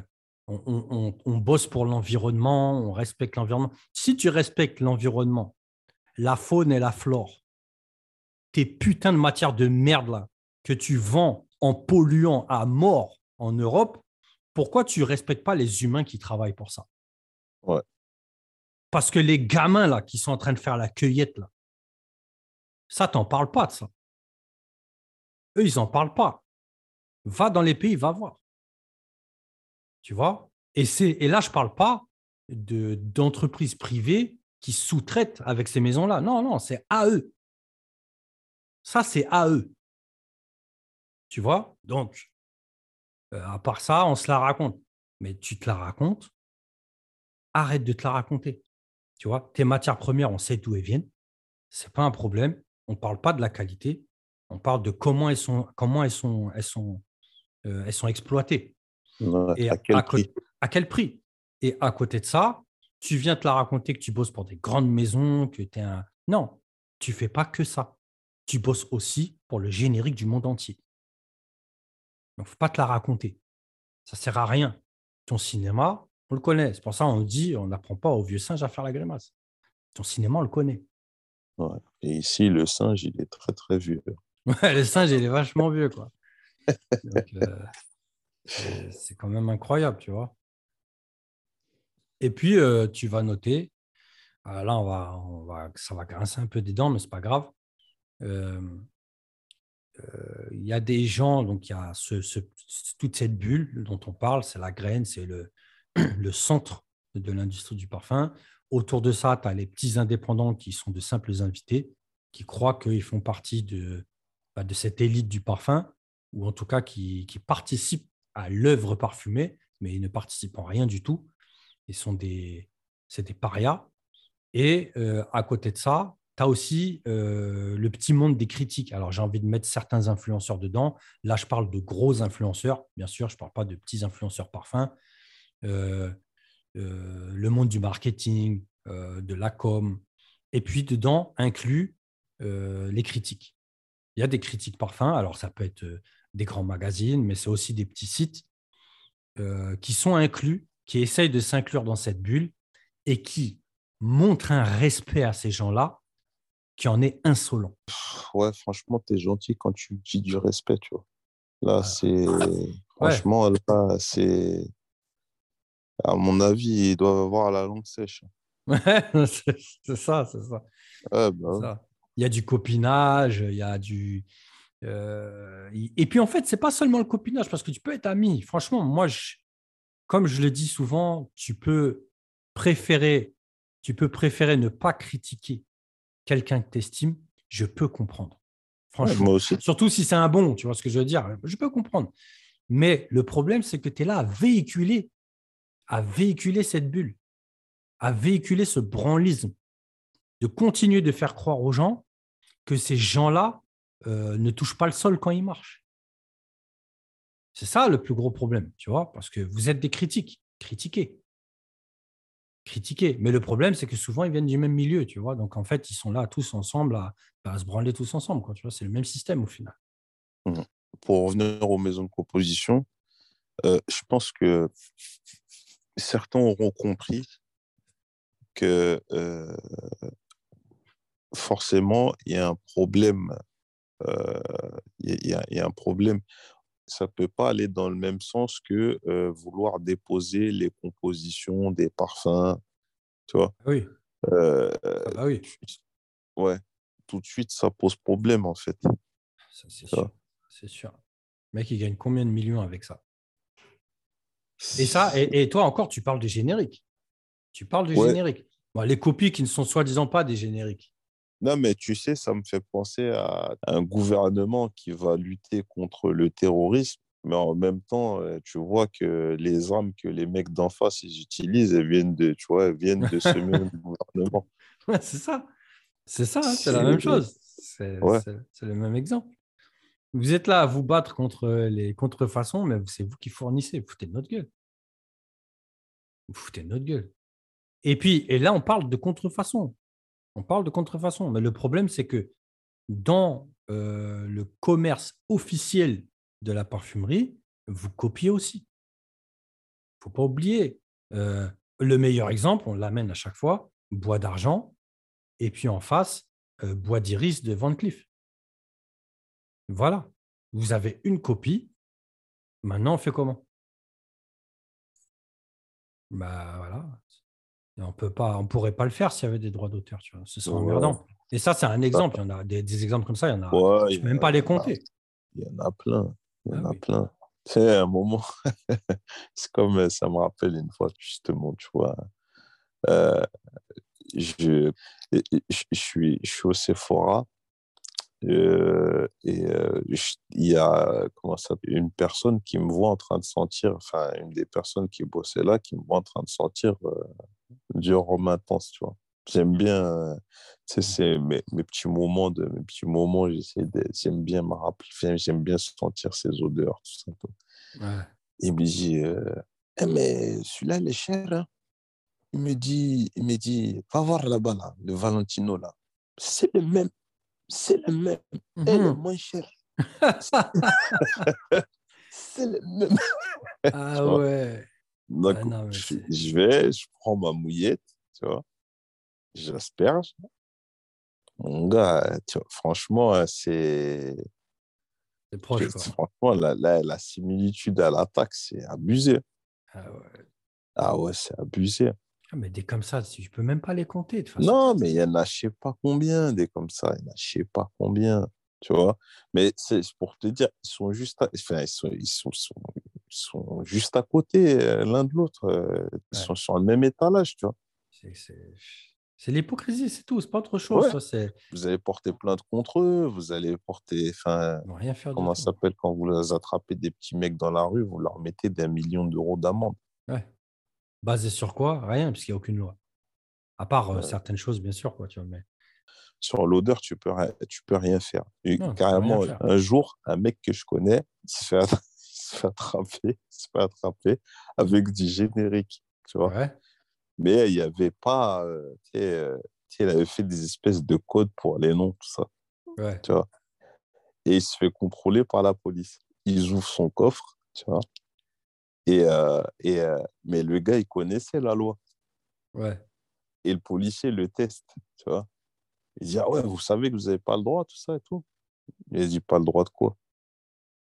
on, bosse pour l'environnement, on respecte l'environnement. Si tu respectes l'environnement, la faune et la flore, tes putains de matières de merde là, que tu vends en polluant à mort en Europe, pourquoi tu ne respectes pas les humains qui travaillent pour ça? Ouais. Parce que les gamins là qui sont en train de faire la cueillette là, ça t'en parle pas de ça. Eux, ils n'en parlent pas. Va dans les pays, va voir. Tu vois? Et, et là, je ne parle pas d'entreprises privées qui sous-traitent avec ces maisons-là. Non, non, c'est à eux. Ça, c'est à eux. Tu vois? Donc, euh, à part ça, on se la raconte. Mais tu te la racontes, arrête de te la raconter. Tu vois, tes matières premières, on sait d'où elles viennent. Ce n'est pas un problème. On ne parle pas de la qualité. On parle de comment elles sont, comment elles sont, elles sont, euh, elles sont exploitées. Et à quel, prix? à quel prix? Et à côté de ça, tu viens te la raconter que tu bosses pour des grandes maisons, que tu es un. Non, tu fais pas que ça. Tu bosses aussi pour le générique du monde entier. Il ne faut pas te la raconter. Ça ne sert à rien. Ton cinéma, on le connaît. C'est pour ça qu'on dit, on n'apprend pas au vieux singe à faire la grimace. Ton cinéma, on le connaît. Et ici, le singe, il est très, très vieux. (laughs) Ouais, le singe, il est vachement vieux, quoi. Euh, c'est quand même incroyable, tu vois. Et puis, euh, tu vas noter, ah, là, on va, on va, ça va grincer un peu des dents, mais ce n'est pas grave. Euh, euh, il y a des gens, donc il y a toute cette bulle dont on parle, c'est la graine, c'est le, (clears throat) le centre de l'industrie du parfum. Autour de ça, tu as les petits indépendants qui sont de simples invités, qui croient qu'ils font partie de, bah, de cette élite du parfum, ou en tout cas qui, qui participent à l'œuvre parfumée, mais ils ne participent en rien du tout. Ils sont des, c'est des parias. Et euh, à côté de ça, tu as aussi euh, le petit monde des critiques. Alors, j'ai envie de mettre certains influenceurs dedans. Là, je parle de gros influenceurs, bien sûr, je ne parle pas de petits influenceurs parfums. Euh, le monde du marketing, de la com. Et puis, dedans, inclut les critiques. Il y a des critiques parfums. Alors, ça peut être des grands magazines, mais c'est aussi des petits sites qui sont inclus, qui essayent de s'inclure dans cette bulle et qui montrent un respect à ces gens-là qui en est insolent. Ouais, franchement, tu es gentil quand tu dis du respect, tu vois. Là, c'est. Franchement, là, c'est. À mon avis, ils doivent avoir la langue sèche. (laughs) Ouais, c'est ça, c'est ça. Bah il y a du copinage, il y a du. Euh, et puis en fait, c'est pas seulement le copinage, parce que tu peux être ami. Franchement, moi, je... comme je le dis souvent, tu peux préférer, tu peux préférer ne pas critiquer quelqu'un que tu estimes, je peux comprendre. Franchement. moi aussi. Surtout si c'est un bon, tu vois ce que je veux dire. Je peux comprendre. Mais le problème, c'est que tu es là à véhiculer, à véhiculer cette bulle, à véhiculer ce branlisme, de continuer de faire croire aux gens que ces gens-là euh, ne touchent pas le sol quand ils marchent. C'est ça le plus gros problème, tu vois, parce que vous êtes des critiques, critiquez critiquer. Mais le problème, c'est que souvent, ils viennent du même milieu, tu vois. Donc, en fait, ils sont là tous ensemble à, se branler tous ensemble, quoi, tu vois. C'est le même système au final. Mmh. Pour revenir aux maisons de composition, euh, je pense que certains auront compris que euh, forcément, il y a un problème. Euh, il y, y, a un problème ça ne peut pas aller dans le même sens que vouloir déposer les compositions des parfums. Tu vois Oui. euh, Ah bah oui, ouais, tout de suite, ça pose problème, en fait. c'est sûr. C'est sûr. Le mec, il gagne combien de millions avec ça? Et ça, et, et toi encore, tu parles des génériques. Tu parles des Ouais. génériques. Bon, les copies qui ne sont soi-disant pas des génériques. Non, mais tu sais, ça me fait penser à un gouvernement qui va lutter contre le terrorisme, mais en même temps, euh, tu vois que les armes que les mecs d'en face ils utilisent, elles viennent de, tu vois, elles viennent de ce même (laughs) gouvernement. Ouais, c'est ça. C'est ça, hein, c'est la même chose. C'est Ouais. le même exemple. Vous êtes là à vous battre contre les contrefaçons, mais c'est vous qui fournissez. Vous foutez de notre gueule. Vous foutez de notre gueule. Et puis, et là, on parle de contrefaçon. On parle de contrefaçon. Mais le problème, c'est que dans euh, le commerce officiel de la parfumerie, vous copiez aussi. Il ne faut pas oublier. euh, le meilleur exemple, on l'amène à chaque fois, bois d'argent, et puis en face, euh, bois d'iris de Van Cleef. Voilà. Vous avez une copie. Maintenant, on fait comment? Bah voilà. Et on peut pas, on pourrait pas le faire s'il y avait des droits d'auteur, tu vois. Ce serait Ouais. emmerdant. Et ça, c'est un exemple. Il y en a des, des exemples comme ça, il y en a. Ouais, je il peux même pas les compter. Il y en a plein. Il y en Ah a oui. plein. Tu sais, à un moment, (laughs) c'est comme euh, ça me rappelle une fois, justement, tu vois. euh, je, je, je suis, je suis au Sephora euh, et euh, il y a comment ça, une personne qui me voit en train de sentir, enfin, une des personnes qui bossait là, qui me voit en train de sentir euh, du rhum intense, tu vois. J'aime bien, euh, sais, c'est mes, mes petits moments de mes petits moments, j'essaie j'aime bien me rappeler, j'aime bien sentir ces odeurs, tout ça. tout. Ouais. Il me dit, Eh, mais celui-là, il est cher. hein. Il me dit, il me dit, va voir là-bas, là, le Valentino, là. C'est le même. C'est le même. Et le Mhm. moins cher. (laughs) C'est le même. ah ouais. Donc, Ah non, je, vais, je prends ma mouillette, tu vois. J'asperge. Mon gars, tu vois, franchement, euh, c'est. C'est proche, quoi. Franchement, la, la, la similitude à l'attaque, c'est abusé. Ah ouais. Ah ouais, c'est abusé. Ah, mais des comme ça, je peux même pas les compter de façon. Non, mais il y en a je sais pas combien des comme ça. Il y en a je sais pas combien, tu vois? Mais c'est pour te dire, ils sont juste à, enfin, ils sont, ils sont, sont- juste à côté euh, l'un de l'autre. euh, Ils Ouais. sont sur le même étalage, tu vois? C'est- l'hypocrisie, c'est tout. C'est pas autre chose. Ouais. ça, c'est Vous allez porter plainte contre eux, vous allez porter, enfin, rien faire comment ça s'appelle quand vous les attrapez des petits mecs dans la rue, vous leur mettez des millions d'euros d'amende. Ouais. Basé sur quoi? Rien, parce qu'il n'y a aucune loi. À part euh, certaines choses, bien sûr, quoi, tu vois. Mais... Sur l'odeur, tu peux, tu peux rien faire. Et Non, carrément, rien faire. un jour, un mec que je connais, se fait, (laughs) se attraper, se fait attraper avec du générique, tu vois. Ouais. Mais il n'y avait pas, euh, tu sais, euh, tu sais, il avait fait des espèces de codes pour les noms, tout ça, Ouais. tu vois. Et il se fait contrôler par la police. Ils ouvrent son coffre, tu vois. Et, euh, et, euh, mais le gars, il connaissait la loi. Ouais. Et le policier le teste, tu vois. Il dit, ah ouais, vous savez que vous n'avez pas le droit, tout ça et tout. Il dit, pas le droit de quoi?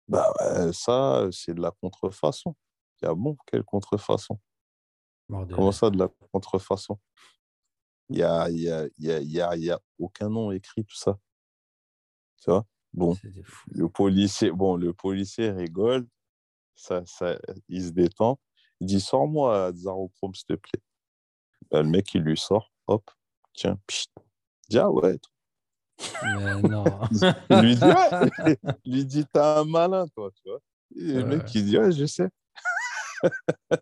Bah, ouais, ça, c'est de la contrefaçon. Il dit, ah bon, quelle contrefaçon? Comment ça, de la contrefaçon? Il n'y a, y a, il y a, il y a, y a aucun nom écrit, tout ça. Tu vois? Bon, le policier, bon, le policier rigole, ça, ça, il se détend. Il dit, sors-moi Zarochrome, s'il te plaît. Bah, le mec, il lui sort, hop, tiens, pchit. Dit, ah ouais, Mais non. (laughs) Il lui dit, ouais. Il lui dit, t'es un malin, toi, tu vois. Et le Ouais. mec, il dit, ouais, je sais. (laughs)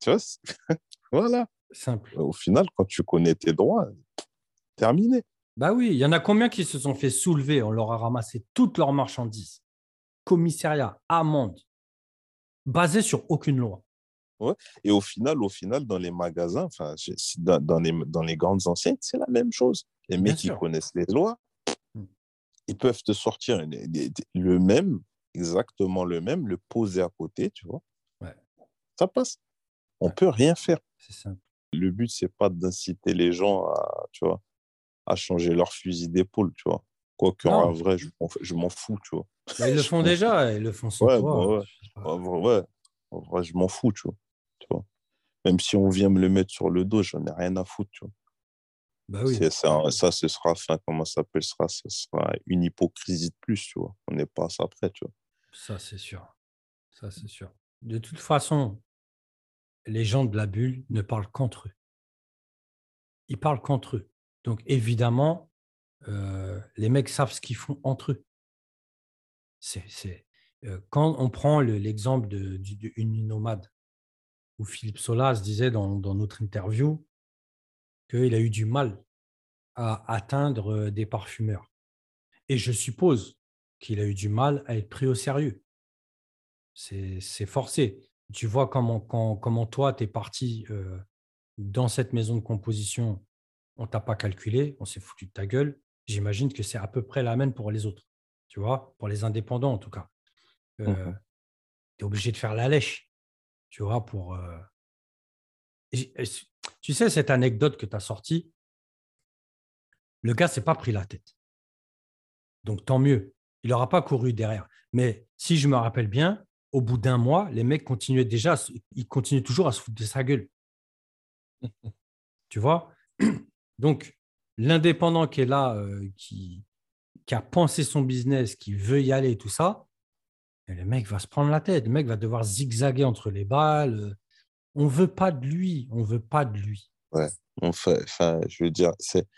Tu vois, (laughs) voilà. Simple. Au final, quand tu connais tes droits, terminé. Bah oui, il y en a combien qui se sont fait soulever On leur a ramassé toutes leurs marchandises? Commissariat, amende, basé sur aucune loi. Et au final, au final, dans les magasins, enfin, dans, dans les, dans les grandes enseignes, c'est la même chose. Les Bien mecs qui connaissent les lois, Mm. ils peuvent te sortir une- le même, exactement le même, le poser à côté, tu vois. Ouais. Ça passe. On Ouais. peut rien faire. C'est simple. Le but, c'est pas d'inciter les gens à, tu vois, à changer leur fusil d'épaule, tu vois. Quoique, en vrai, je m'en fous, tu vois. Bah, ils le font déjà, ils le font sans Ouais, toi. ouais. Pas. En vrai, ouais. En vrai, je m'en fous, tu vois. Tu vois. Même si on vient me le mettre sur le dos, j'en ai rien à foutre, tu vois. Bah oui. Ça, ça, ce sera, enfin, comment ça s'appelle, ce sera une hypocrisie de plus, tu vois. On n'est pas à ça près, tu vois. Ça, c'est sûr. Ça, c'est sûr. De toute façon, les gens de la bulle ne parlent qu'entre eux. Ils parlent qu'entre eux. Donc, évidemment, euh, les mecs savent ce qu'ils font entre eux. C'est, euh, quand on prend l'exemple d'une nomade, où Philippe Solas disait dans, notre interview qu'il a eu du mal à atteindre euh, des parfumeurs. Et je suppose qu'il a eu du mal à être pris au sérieux. C'est, forcé. Tu vois comment, toi, tu es parti dans cette maison de composition, on t'a pas calculé, on s'est foutu de ta gueule. J'imagine que c'est à peu près la même pour les autres, tu vois, pour les indépendants en tout cas. Mmh tu es obligé de faire la lèche, tu vois, pour. tu sais, cette anecdote que tu as sortie, le gars s'est pas pris la tête. Donc tant mieux. Il n'aura pas couru derrière. Mais si je me rappelle bien, au bout d'un mois, les mecs continuaient déjà, ils continuaient toujours à se foutre de sa gueule. (laughs) tu vois? Donc, l'indépendant qui est là, euh, qui, qui a pensé son business, qui veut y aller, tout ça, le mec va se prendre la tête. Le mec va devoir zigzaguer entre les balles. On veut pas de lui. On veut pas de lui. Ouais. Enfin, je veux dire, c'est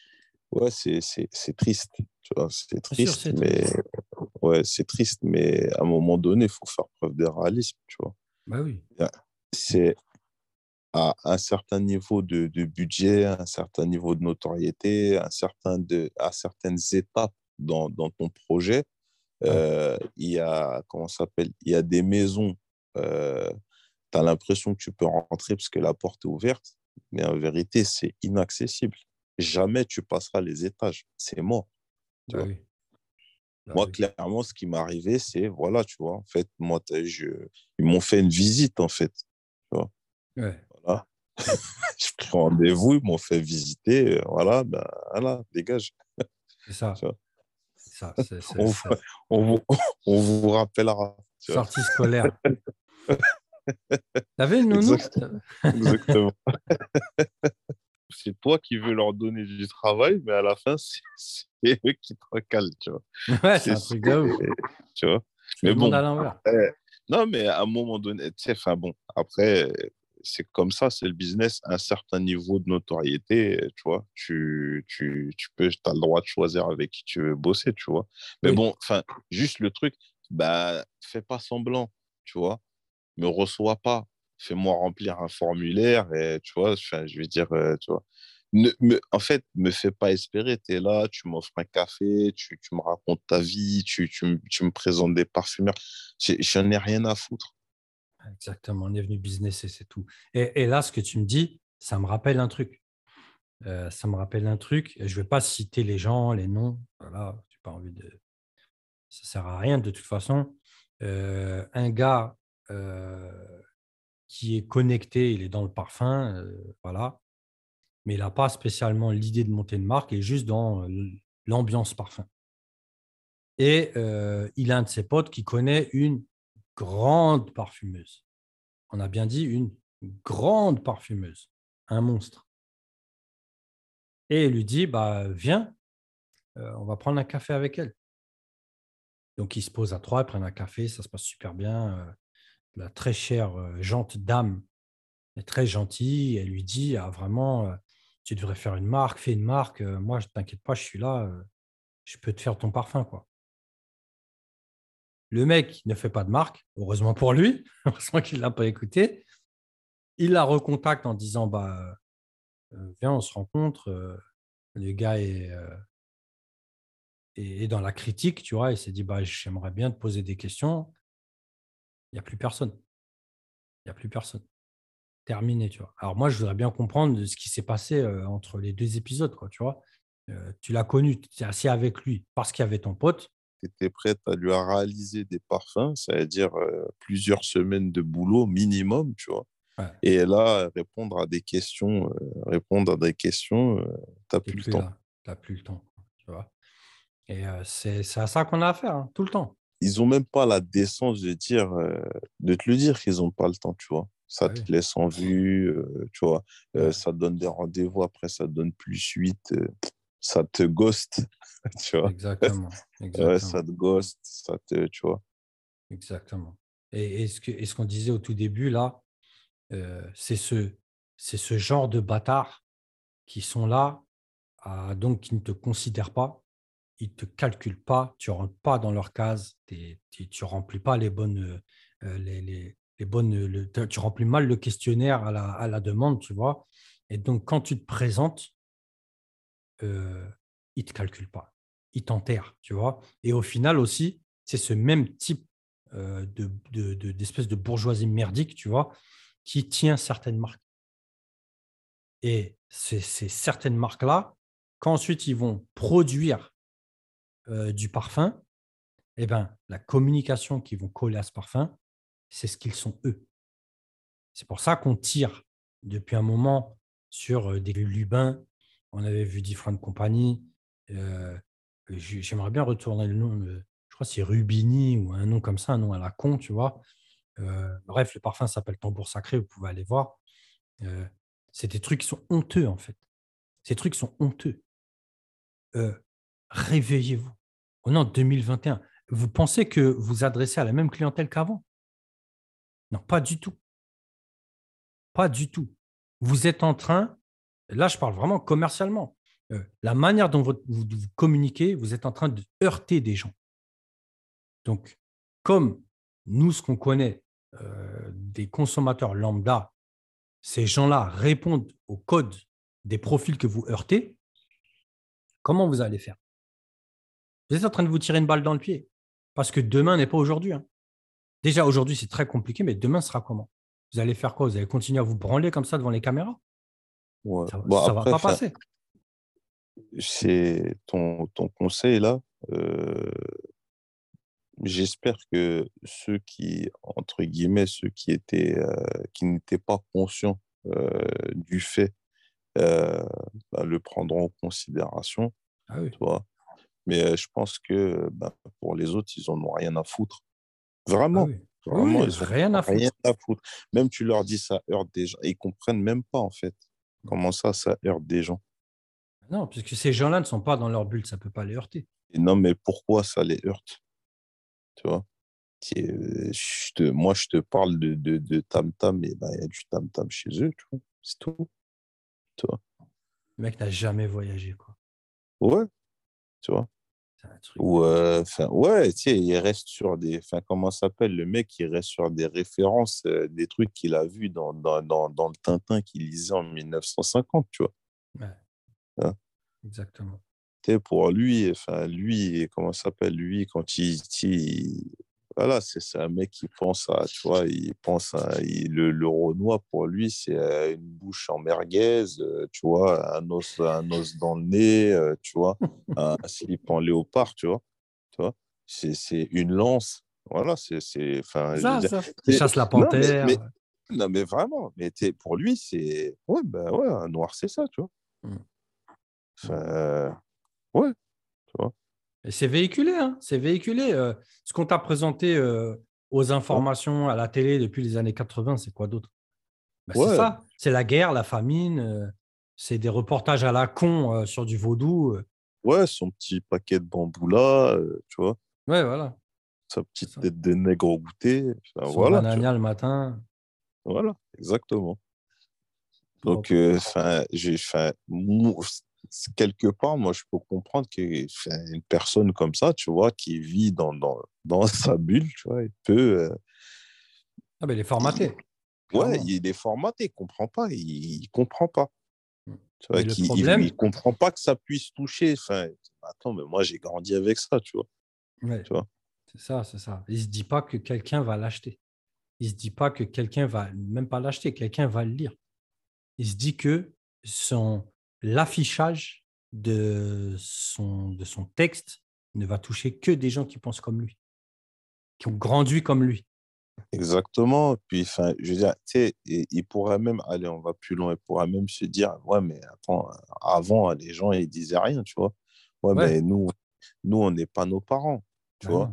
ouais, c'est triste. Tu vois, c'est triste, mais ouais, c'est triste, mais à un moment donné, il faut faire preuve de réalisme, tu vois. Bah oui. C'est à un certain niveau de, de, budget, un certain niveau de notoriété, un certain de, à certaines étapes dans, dans ton projet, euh, il y a, comment s'appelle, il y a des maisons, euh, tu as l'impression que tu peux rentrer parce que la porte est ouverte, mais en vérité, c'est inaccessible. Jamais tu passeras les étages, c'est mort. Bah bah moi, clairement, ce qui m'est arrivé, c'est, voilà, tu vois, en fait, moi, je, ils m'ont fait une visite, en fait. Tu vois. Voilà. (laughs) je pris rendez-vous, ils m'ont fait visiter, voilà, ben, voilà, dégage. C'est ça. Ça (laughs) on, Vous, (laughs) on, vous, rappellera. Sortie scolaire. (laughs) T'avais une nounou? Exactement. c'est toi qui veux leur donner du travail, mais à la fin, c'est eux qui te recalent, tu vois. Ouais, c'est un truc de Tu vois. Mais bon, à l'envers. non, mais à un moment donné, tu sais, enfin bon, après, c'est comme ça, c'est le business, un certain niveau de notoriété, tu vois, tu, tu, tu peux, as le droit de choisir avec qui tu veux bosser, tu vois. Mais bon, enfin, juste le truc, bah, fais pas semblant, tu vois, me reçois pas, fais-moi remplir un formulaire et, tu vois, je veux dire, euh, tu vois. Ne, me, en fait, me fais pas espérer, tu es là, tu m'offres un café, tu, tu, me racontes ta vie, tu, tu, tu me présentes des parfumeurs, j'en ai rien à foutre Exactement, on est venu business et c'est tout. Et, là, ce que tu me dis, ça me rappelle un truc. Euh, ça me rappelle un truc. Je ne vais pas citer les gens, les noms. Voilà, tu pas envie de. Ça ne sert à rien de toute façon. Euh, un gars euh, qui est connecté, il est dans le parfum, voilà. Mais il n'a pas spécialement l'idée de monter une marque, il est juste dans l'ambiance parfum. Et il a un de ses potes qui connaît une grande parfumeuse. On a bien dit une grande parfumeuse, un monstre. Et il lui dit, bah, viens, euh, on va prendre un café avec elle. Donc, ils se posent à trois, ils prennent un café, ça se passe super bien. Euh, la très chère, euh, gentille dame est très gentille. Elle lui dit, ah, vraiment, tu devrais faire une marque, fais une marque. moi, je t'inquiète pas, je suis là, je peux te faire ton parfum. quoi. Le mec ne fait pas de marque, heureusement pour lui, (laughs) heureusement qu'il ne l'a pas écouté. Il la recontacte en disant bah, euh, Viens, on se rencontre. Euh, le gars euh, est, dans la critique, tu vois. Il s'est dit bah, J'aimerais bien te poser des questions. Il n'y a plus personne. Il n'y a plus personne. Terminé, tu vois. Alors, moi, je voudrais bien comprendre ce qui s'est passé entre les deux épisodes, quoi, tu vois. tu l'as connu, tu es assis avec lui parce qu'il y avait ton pote tu étais prête à lui réaliser des parfums, ça veut dire euh, plusieurs semaines de boulot minimum, tu vois? Et là, répondre à des questions, euh, répondre à des questions, euh, tu n'as plus, le temps. Tu n'as plus le temps, tu vois? Et c'est à ça qu'on a affaire, hein, tout le temps. Ils n'ont même pas la décence de dire, de te le dire qu'ils n'ont pas le temps, tu vois? Ça Ah te oui. laisse en vue, euh, tu vois? Euh, Ouais. ça te donne des rendez-vous, après ça te donne plus suite. Ça te ghost, (laughs) tu vois. Exactement. (laughs) Ouais, Exactement. ça te ghost, ça te, tu vois. Exactement. Et, et ce qu'on disait au tout début, là, euh, c'est ce, genre de bâtards qui sont là, à- donc qui ne te considèrent pas, ils ne te calculent pas, tu ne rentres pas dans leur case, tu ne remplis pas les bonnes, euh, les, les- les bonnes le- tu tu remplis mal le questionnaire à la, à la demande, tu vois. Et donc, quand tu te présentes, euh, ne te calculent pas, ils t'enterrent, tu vois? Et au final aussi, c'est ce même type euh, de, de- de- d'espèce de bourgeoisie merdique, tu vois, qui tient certaines marques. Et ces certaines marques-là, quand ensuite ils vont produire euh, du parfum, eh ben, la communication qu'ils vont coller à ce parfum, c'est ce qu'ils sont eux. C'est pour ça qu'on tire depuis un moment sur euh, des lubins. On avait vu différentes compagnies. Euh, j'ai- J'aimerais bien retourner le nom. je crois que c'est Rubini ou un nom comme ça, un nom à la con, tu vois. Euh, bref, le parfum s'appelle Tambour Sacré, vous pouvez aller voir. Euh, c'est des trucs qui sont honteux, en fait. Ces trucs sont honteux. Euh, Réveillez-vous. On est en 2021. Vous pensez que vous adressez à la même clientèle qu'avant? Non, pas du tout. Pas du tout. Vous êtes en train, là je parle vraiment commercialement, euh, la manière dont vous, vous- communiquez, vous êtes en train de heurter des gens. Donc, comme nous, ce qu'on connaît euh, des consommateurs lambda, ces gens-là répondent au code des profils que vous heurtez, comment vous allez faire? Vous êtes en train de vous tirer une balle dans le pied. Parce que demain n'est pas aujourd'hui. hein. Déjà, aujourd'hui, c'est très compliqué, mais demain sera comment? Vous allez faire quoi? Vous allez continuer à vous branler comme ça devant les caméras? Ouais. Ça Bon, va après, pas enfin, passer. c'est ton, ton conseil là. euh, J'espère que ceux qui, entre guillemets, ceux qui étaient, euh, qui n'étaient pas conscients euh, du fait, bah, le prendront en considération, Ah oui. tu vois. Mais je pense que bah, pour les autres, ils en ont rien à foutre. Vraiment, Ah oui. vraiment, Oui, ils ont rien à foutre. à foutre. Même tu leur dis ça heurte gens, ils comprennent même pas en fait. Comment ça, ça heurte des gens? Non, puisque ces gens-là ne sont pas dans leur bulle, ça ne peut pas les heurter. Et non, mais pourquoi ça les heurte? Tu vois? Euh, je te- Moi, je te parle de, de, de tam-tam, et ben, il y a du tam-tam chez eux, tu vois. C'est tout. Le mec n'a jamais voyagé. Quoi. Ouais, tu vois? Ou, euh, ouais, tu sais, il reste sur des. Enfin, comment s'appelle Le mec, il reste sur des références, euh, des trucs qu'il a vus dans, dans, dans, dans le Tintin qu'il lisait en 1950, tu vois. Ouais. Hein? Exactement. Tu sais, pour lui, enfin, lui, comment s'appelle Lui, quand il. il- voilà, c'est c'est un mec qui pense à, tu vois, il pense à. il- le, le Renoir, pour lui, c'est euh, une bouche en merguez, euh, tu vois, un os, un os dans le nez, euh, tu vois, (laughs) un slip en léopard, tu vois. Tu vois c'est une lance. Voilà, c'est. Enfin, Ça, dire, ça. Il chasse la non, mais- panthère. mais- non, mais vraiment, mais pour lui, c'est. Ouais, ben ouais, un noir, c'est ça, tu vois. Mm. Enfin, ouais, tu vois. C'est véhiculé, hein, c'est véhiculé. euh, ce qu'on t'a présenté euh, aux informations à la télé depuis les années 80, c'est quoi d'autre? Bah, C'est ça, c'est la guerre, la famine, euh, c'est des reportages à la con sur du vaudou. Ouais, son petit paquet de bambou là, tu vois, Ouais, voilà. sa petite ça. tête de nègre au goûter. Enfin, Son voilà, banania le matin. voilà, exactement. Donc, euh, j'ai, c- quelque part, moi, je peux comprendre que enfin, une personne comme ça, tu vois, qui vit dans, dans, (laughs) dans sa bulle, tu vois, il peut. euh, Ah, ben, il est formaté. ouais, il est formaté, il comprend pas, il, il comprend pas. Mm. Tu vois, Mais il- problème- il, comprend pas que ça puisse toucher. Enfin, attends, mais moi, j'ai grandi avec ça, tu vois. Ouais. Tu vois. C'est ça, c'est ça. Il ne se dit pas que quelqu'un va l'acheter. Il ne se dit pas que quelqu'un va même pas l'acheter, quelqu'un va le lire. Il se dit que son l'affichage de son, de son texte ne va toucher que des gens qui pensent comme lui, qui ont grandi comme lui. Exactement. Puis, enfin, je veux dire, tu il il pourrait même aller, on va plus loin, il pourrait même se dire, ouais, mais attends, avant, les gens, ils disaient rien, tu vois. Ouais, Ouais. mais nous, nous, on n'est pas nos parents, tu Ben vois.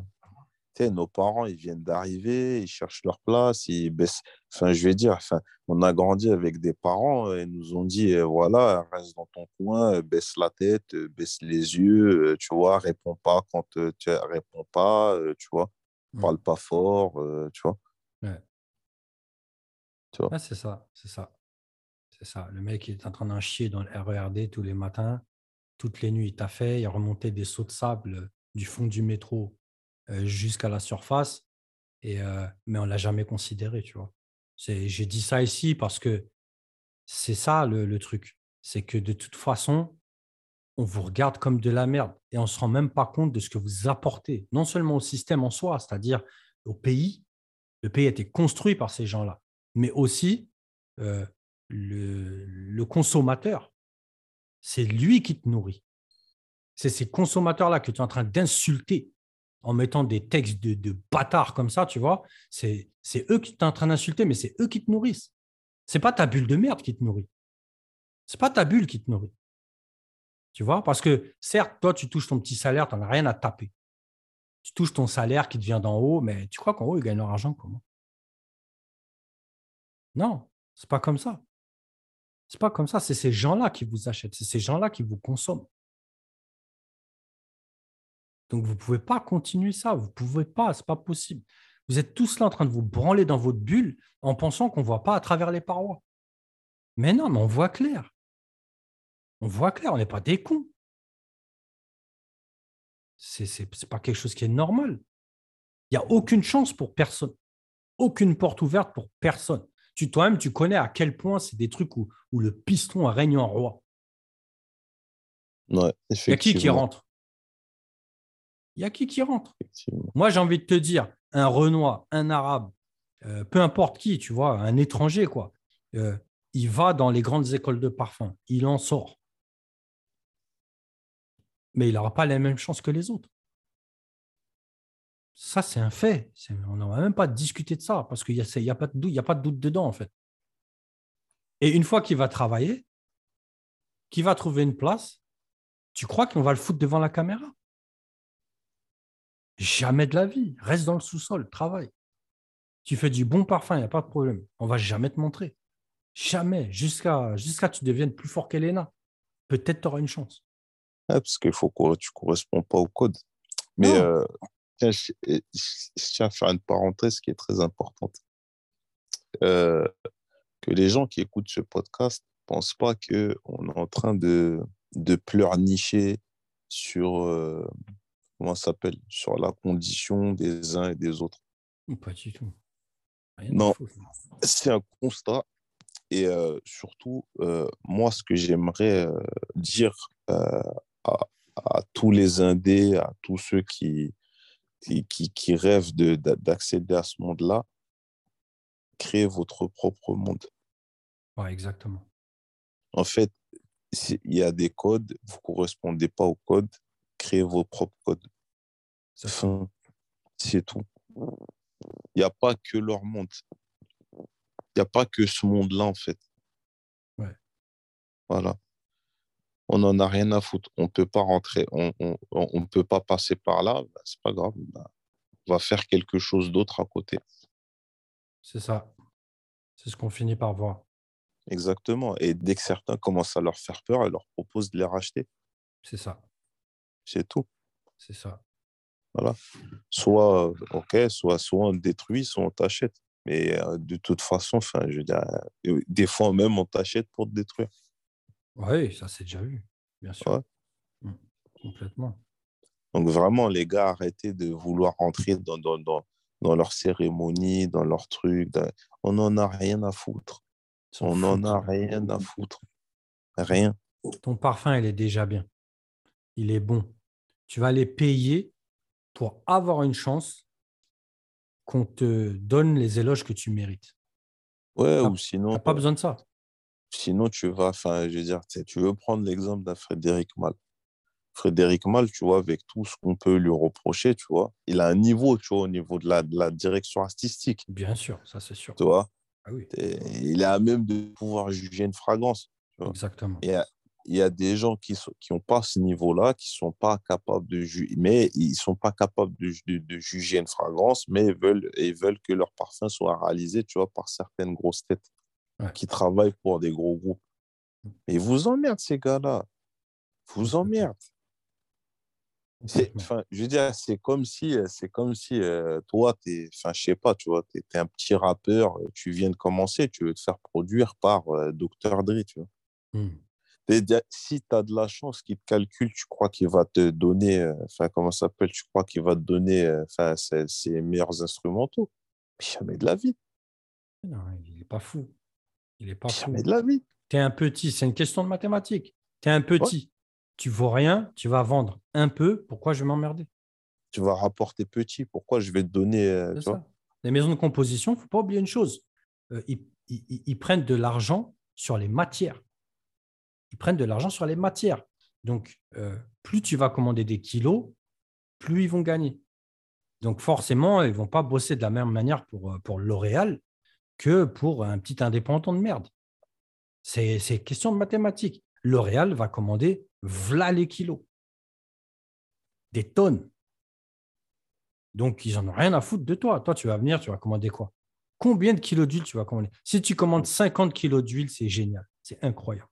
Nos parents, ils viennent d'arriver, ils cherchent leur place, ils baissent. Enfin, je vais dire, enfin, on a grandi avec des parents et nous ont dit, euh, voilà, reste dans ton coin, baisse la tête, baisse les yeux, tu vois, réponds pas quand tu réponds pas, tu vois, parle pas fort, tu vois. Ouais. Tu vois? c'est ça, c'est ça. C'est ça. Le mec, il est en train d'en chier dans le RERD tous les matins. Toutes les nuits, il t'a fait. Il a remonté des sauts de sable du fond du métro euh, jusqu'à la surface. Et, euh, mais on ne l'a jamais considéré, tu vois. J'ai dit ça ici parce que c'est ça le, truc. C'est que de toute façon, on vous regarde comme de la merde et on ne se rend même pas compte de ce que vous apportez, non seulement au système en soi, c'est-à-dire au pays. Le pays a été construit par ces gens-là, mais aussi euh, le, le consommateur. C'est lui qui te nourrit. C'est ces consommateurs-là que tu es en train d'insulter en mettant des textes de, bâtards comme ça, tu vois. C'est eux qui sont en train d'insulter, mais c'est eux qui te nourrissent. C'est pas ta bulle de merde qui te nourrit. C'est pas ta bulle qui te nourrit. Tu vois Parce que certes, toi, tu touches ton petit salaire, tu n'en as rien à taper. Tu touches ton salaire qui te vient d'en haut, mais tu crois qu'en haut, ils gagnent leur argent comment? Non, c'est pas comme ça. C'est pas comme ça. C'est ces gens-là qui vous achètent. C'est ces gens-là qui vous consomment. Donc, vous ne pouvez pas continuer ça. Vous ne pouvez pas. Ce n'est pas possible. Vous êtes tous là en train de vous branler dans votre bulle en pensant qu'on ne voit pas à travers les parois. Mais non, mais on voit clair. On voit clair. On n'est pas des cons. Ce n'est pas quelque chose qui est normal. Il n'y a aucune chance pour personne. Aucune porte ouverte pour personne. Tu toi-même, tu connais à quel point c'est des trucs où, où le piston règne en roi. Ouais, Il y a qui qui rentre? Il y a qui qui rentre Moi, j'ai envie de te dire, un Renoir, un Arabe, euh, peu importe qui, tu vois, un étranger, quoi, euh, il va dans les grandes écoles de parfum, il en sort. Mais il n'aura pas les mêmes chances que les autres. Ça, c'est un fait. On n'en va même pas discuter de ça parce qu'il n'y a, y a, pas de doute, a pas de doute dedans, en fait. Et une fois qu'il va travailler, qu'il va trouver une place, tu crois qu'on va le foutre devant la caméra? Jamais de la vie. Reste dans le sous-sol, travaille. Tu fais du bon parfum, il n'y a pas de problème. On va jamais te montrer. Jamais. Jusqu'à jusqu'à ce que tu deviennes plus fort qu'Elena. Peut-être tu auras une chance. parce qu'il faut que tu ne corresponds pas au code. Mais euh, je, tiens à faire une parenthèse qui est très importante. Euh, que les gens qui écoutent ce podcast ne pensent pas qu'on est en train de, de pleurnicher sur, euh, comment ça s'appelle, sur la condition des uns et des autres. Pas du tout. non, c'est un constat. Et euh, surtout, euh, moi, ce que j'aimerais euh, dire à, tous les Indés, à tous ceux qui, qui, qui, rêvent d'accéder à ce monde-là, créez votre propre monde. Ouais, exactement. En fait, il y a des codes, vous ne correspondez pas aux codes, créez vos propres codes. C'est tout. Il n'y a pas que leur monde. Il n'y a pas que ce monde-là, en fait. Ouais. Voilà. On n'en a rien à foutre. On ne peut pas rentrer, on ne on, peut pas passer par là. Ben, c'est pas grave. Ben, on va faire quelque chose d'autre à côté. C'est ça. C'est ce qu'on finit par voir. Exactement. Et dès que certains commencent à leur faire peur, ils leur proposent de les racheter. C'est ça. C'est tout. C'est ça. Voilà. Soit, OK, soit, soit on détruit, soit on t'achète. Mais euh, de toute façon, enfin, je veux dire, euh, des fois même, on t'achète pour te détruire. Oui, ça c'est déjà vu, bien sûr. Mmh, complètement. Donc vraiment, les gars, arrêtez de vouloir entrer dans, dans, dans, dans leur cérémonie, dans leurs trucs. On n'en a rien à foutre. On n'en a rien à foutre. Rien. Ton parfum, il est déjà bien. Il est bon. Tu vas les payer pour avoir une chance qu'on te donne les éloges que tu mérites. Ouais, ou sinon. Tu n'as pas besoin de ça. Sinon, tu vas, enfin, je veux dire, tu veux prendre l'exemple d'un Frédéric Mal. Frédéric Mal, tu vois, avec tout ce qu'on peut lui reprocher, tu vois, il a un niveau, tu vois, au niveau de la, de la direction artistique. Bien sûr, ça c'est sûr. Tu vois? Ah oui. Il a même de pouvoir juger une fragrance. Exactement. Et il y a des gens qui n'ont qui pas ce niveau-là, qui sont pas capables de juger, mais ils sont pas capables de, de, de, juger une fragrance, mais ils veulent, ils veulent que leur parfum soit réalisé, tu vois, par certaines grosses têtes Ouais. qui travaillent pour des gros groupes. Mais ils vous emmerdent, ces gars-là. Ils Vous emmerdent. C'est- Complètement. Enfin, je veux dire, c'est comme si, euh, c'est comme si euh, toi, t'es, enfin, je sais pas, tu vois, t'es, t'es un petit rappeur, euh, tu viens de commencer, tu veux te faire produire par euh, Dr. Dre, tu vois. Hmm. Si tu as de la chance qu'il te calcule, tu crois qu'il va te donner, euh, enfin, comment ça s'appelle, tu crois qu'il va te donner, euh, ses, ses meilleurs instrumentaux? Mais jamais de la vie, Non, il n'est pas fou. Il n'est pas fou. jamais de la vie. Tu es un petit, c'est une question de mathématiques. Tu es un petit, tu vaux rien, tu vas vendre un peu, pourquoi je vais m'emmerder? Tu vas rapporter petit, pourquoi je vais te donner, euh, vois? ça. Les maisons de composition, il ne faut pas oublier une chose. Ils, ils- ils prennent de l'argent sur les matières. Ils prennent de l'argent sur les matières. Donc, euh, plus tu vas commander des kilos, plus ils vont gagner. Donc, forcément, ils ne vont pas bosser de la même manière pour, euh, pour L'Oréal que pour un petit indépendant de merde. C'est question de mathématiques. L'Oréal va commander v'là les kilos. Des tonnes. Donc, ils n'en ont rien à foutre de toi. Toi, tu vas venir, tu vas commander quoi? Combien de kilos d'huile tu vas commander? Si tu commandes 50 kilos d'huile, c'est génial. C'est incroyable.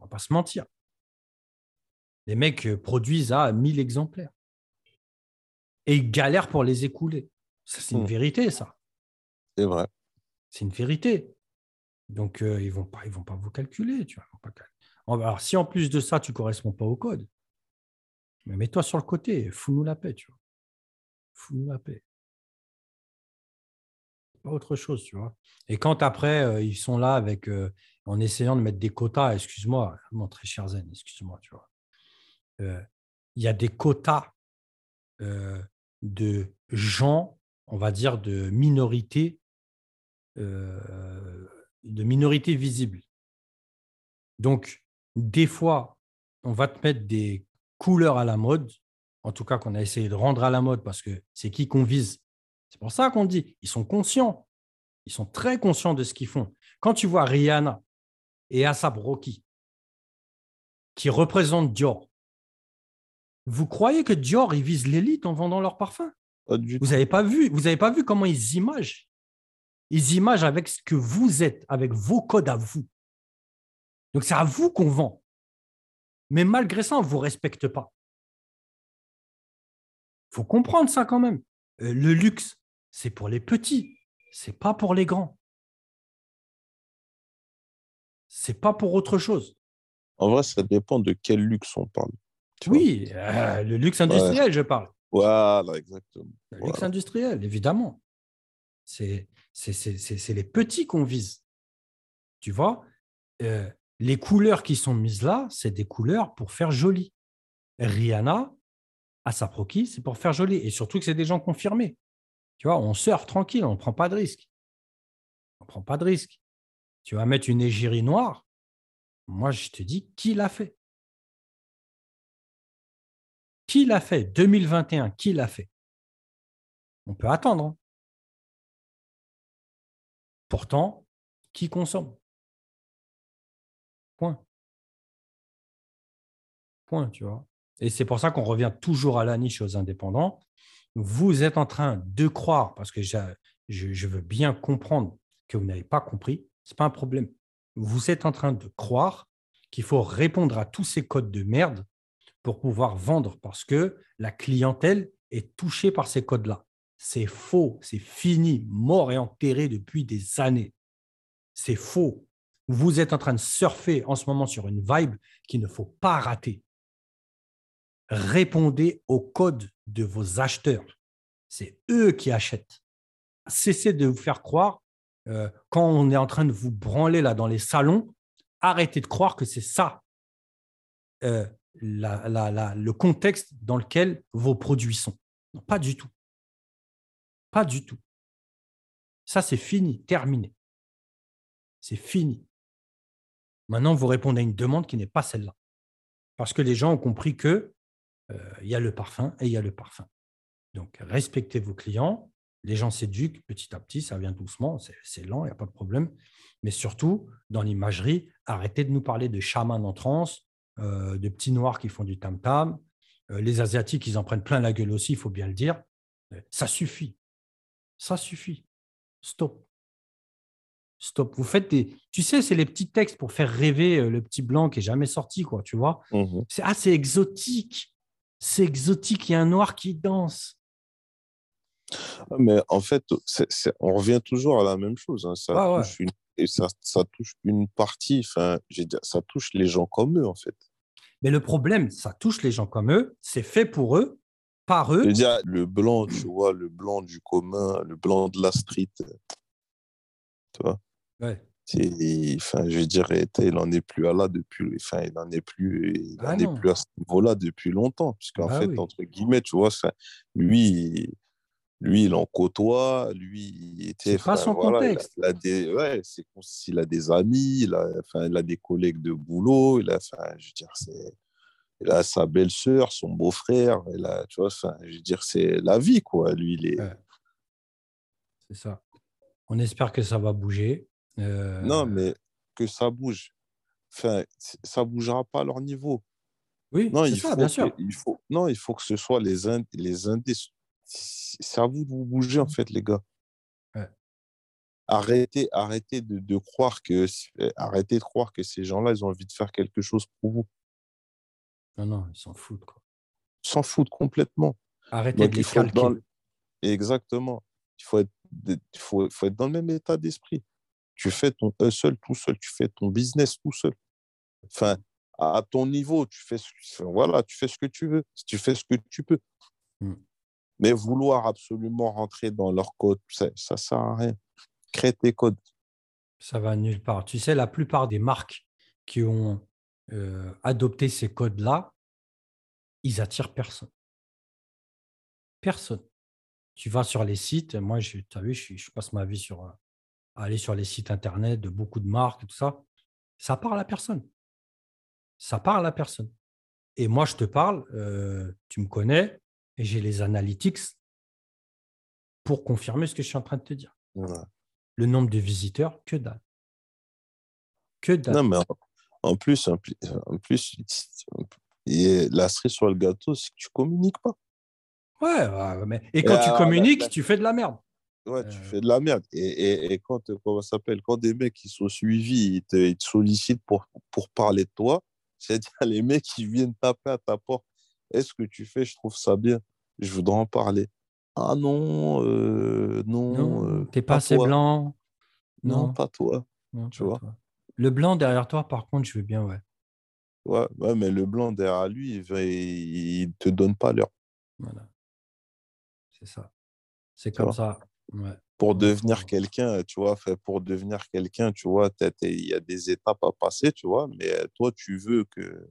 On ne va pas se mentir. Les mecs euh, produisent à 1000 exemplaires. Et ils galèrent pour les écouler. Ça, c'est une Hmm. vérité, ça. C'est vrai. C'est une vérité. Donc, euh, ils ne vont, pas- ils vont pas vous calculer. Tu vois, ils vont pas cal- Alors, si en plus de ça, tu ne corresponds pas au code, mais mets-toi sur le côté, fous-nous la paix, tu vois. Fous-nous la paix. Pas autre chose, tu vois. Et quand après, euh, ils sont là avec, euh, en essayant de mettre des quotas, excuse-moi, mon très cher Zen, excuse-moi, tu vois. Euh, Il y a des quotas euh, de gens, on va dire, de minorités, euh, de minorités visibles. Donc, des fois, on va te mettre des couleurs à la mode, en tout cas qu'on a essayé de rendre à la mode parce que c'est qui qu'on vise. C'est pour ça qu'on dit, ils sont conscients. Ils sont très conscients de ce qu'ils font. Quand tu vois Rihanna et Asap Rocky qui représentent Dior, vous croyez que Dior, ils visent l'élite en vendant leurs parfums. Vous n'avez pas vu Vous avez pas vu comment ils imagent? Ils imagent avec ce que vous êtes, avec vos codes à vous. Donc c'est à vous qu'on vend. Mais malgré ça, on ne vous respecte pas. Il faut comprendre ça quand même. Euh, le luxe, c'est pour les petits, c'est pas pour les grands. C'est pas pour autre chose. En vrai, ça dépend de quel luxe on parle. Oui, euh, le luxe industriel, je parle. Voilà, exactement. Le luxe industriel, évidemment. C'est c'est- c'est- c'est- c'est les petits qu'on vise. Tu vois, Euh, les couleurs qui sont mises là, c'est des couleurs pour faire joli. Rihanna, Asaproki, c'est pour faire joli. Et surtout que c'est des gens confirmés. Tu vois, on surfe tranquille, on ne prend pas de risque. On ne prend pas de risque. Tu vas mettre une égérie noire. Moi, je te dis, qui l'a fait Qui l'a fait? 2021, qui l'a fait? On peut attendre. hein. Pourtant, qui consomme? Point. Point, tu vois. Et c'est pour ça qu'on revient toujours à la niche aux indépendants. Vous êtes en train de croire, parce que je veux bien comprendre que vous n'avez pas compris, ce n'est pas un problème. Vous êtes en train de croire qu'il faut répondre à tous ces codes de merde pour pouvoir vendre, parce que la clientèle est touchée par ces codes-là. C'est faux, c'est fini, mort et enterré depuis des années. C'est faux. Vous êtes en train de surfer en ce moment sur une vibe qu'il ne faut pas rater. Répondez aux codes de vos acheteurs. C'est eux qui achètent. Cessez de vous faire croire, euh, quand on est en train de vous branler là dans les salons, arrêtez de croire que c'est ça euh, le contexte dans lequel vos produits sont. Non, pas du tout. Pas du tout. Ça, c'est fini, terminé. C'est fini. Maintenant, vous répondez à une demande qui n'est pas celle-là. Parce que les gens ont compris que euh, il y a le parfum et il y a le parfum. Donc, respectez vos clients. Les gens s'éduquent petit à petit, ça vient doucement, c'est lent, il n'y a pas de problème. Mais surtout, dans l'imagerie, arrêtez de nous parler de chamans en transe, euh, de petits noirs qui font du tam-tam. Euh, les Asiatiques, ils en prennent plein la gueule aussi, il faut bien le dire. Euh, ça suffit. Ça suffit. Stop. Stop. Vous faites des. Tu sais, c'est les petits textes pour faire rêver le petit blanc qui est jamais sorti, quoi, tu vois. Mhm. C'est assez exotique. C'est exotique. Il y a un noir qui danse. Ah, mais en fait, on revient toujours à la même chose. Hein. Ça, touche Une, et ça, touche une partie, enfin, ça touche les gens comme eux, en fait. Mais le problème, ça touche les gens comme eux, c'est fait pour eux, par eux. le blanc, tu vois, le blanc du commun, le blanc de la street. Tu vois Ouais. Enfin, je dirais, il n'en est plus à là depuis, enfin, il n'en est plus, il ah est plus à ce niveau-là depuis longtemps, puisqu'en bah fait, entre guillemets, tu vois, lui, lui, il en côtoie, lui, il était. C'est pas son contexte. Il a, des, ouais, c'est il a des amis, il a, enfin, il a des collègues de boulot, il a, enfin, je veux dire, c'est, il a sa belle-sœur, son beau-frère, il a, tu vois, enfin, je veux dire, c'est la vie, quoi. Lui, il est. C'est ça. On espère que ça va bouger. Euh, non, mais que ça bouge. Enfin, ça bougera pas à leur niveau. Oui, non, il ça, faut bien sûr. Il faut, non, il faut que ce soit les, ind les indés c'est à vous de vous bouger, en fait, les gars. Arrêtez, arrêtez de, de, croire que, arrêtez de croire que ces gens-là, ils ont envie de faire quelque chose pour vous. Non, non, ils s'en foutent. Quoi. Ils s'en foutent complètement. Arrêtez de les calquer. Exactement. Il faut être, il faut, faut être dans le même état d'esprit. Tu fais ton seul tout seul. Tu fais ton business tout seul. Enfin, à ton niveau, tu fais, voilà, tu fais ce que tu veux. Tu fais ce que tu peux. Mmh. Mais vouloir absolument rentrer dans leur code, ça ne sert à rien. Crée tes codes. Ça va nulle part. Tu sais, la plupart des marques qui ont euh, adopté ces codes-là, ils attirent personne. Personne. Tu vas sur les sites, moi, tu as vu, je, passe ma vie sur euh, aller sur les sites internet de beaucoup de marques tout ça. Ça parle à personne. Ça parle à personne. Et moi, je te parle, euh, tu me connais, et j'ai les analytics pour confirmer ce que je suis en train de te dire. Le nombre de visiteurs, que dalle. Que dalle. Non, mais en, plus, en plus, en plus la cerise sur le gâteau, c'est que tu communiques pas. Ouais, mais... et quand tu communiques, tu fais de la merde. Ouais, tu euh. fais de la merde. Et, et, quand, comment s'appelle, quand des mecs qui sont suivis, ils te, ils te sollicitent pour, pour parler de toi, c'est-à-dire (laughs) les mecs qui viennent taper à ta porte. Est-ce que tu fais, je trouve ça bien? Je voudrais en parler. Ah non, euh, non. non euh, T'es pas, assez blanc. Non, pas toi. tu vois. Le blanc derrière toi, par contre, je veux bien, ouais. Ouais, ouais mais le blanc derrière lui, il ne te donne pas l'heure. Voilà. C'est ça. C'est comme ça. Ouais. Pour devenir quelqu'un, tu vois, pour devenir quelqu'un, tu vois, il y a des étapes à passer, tu vois, mais toi, tu veux que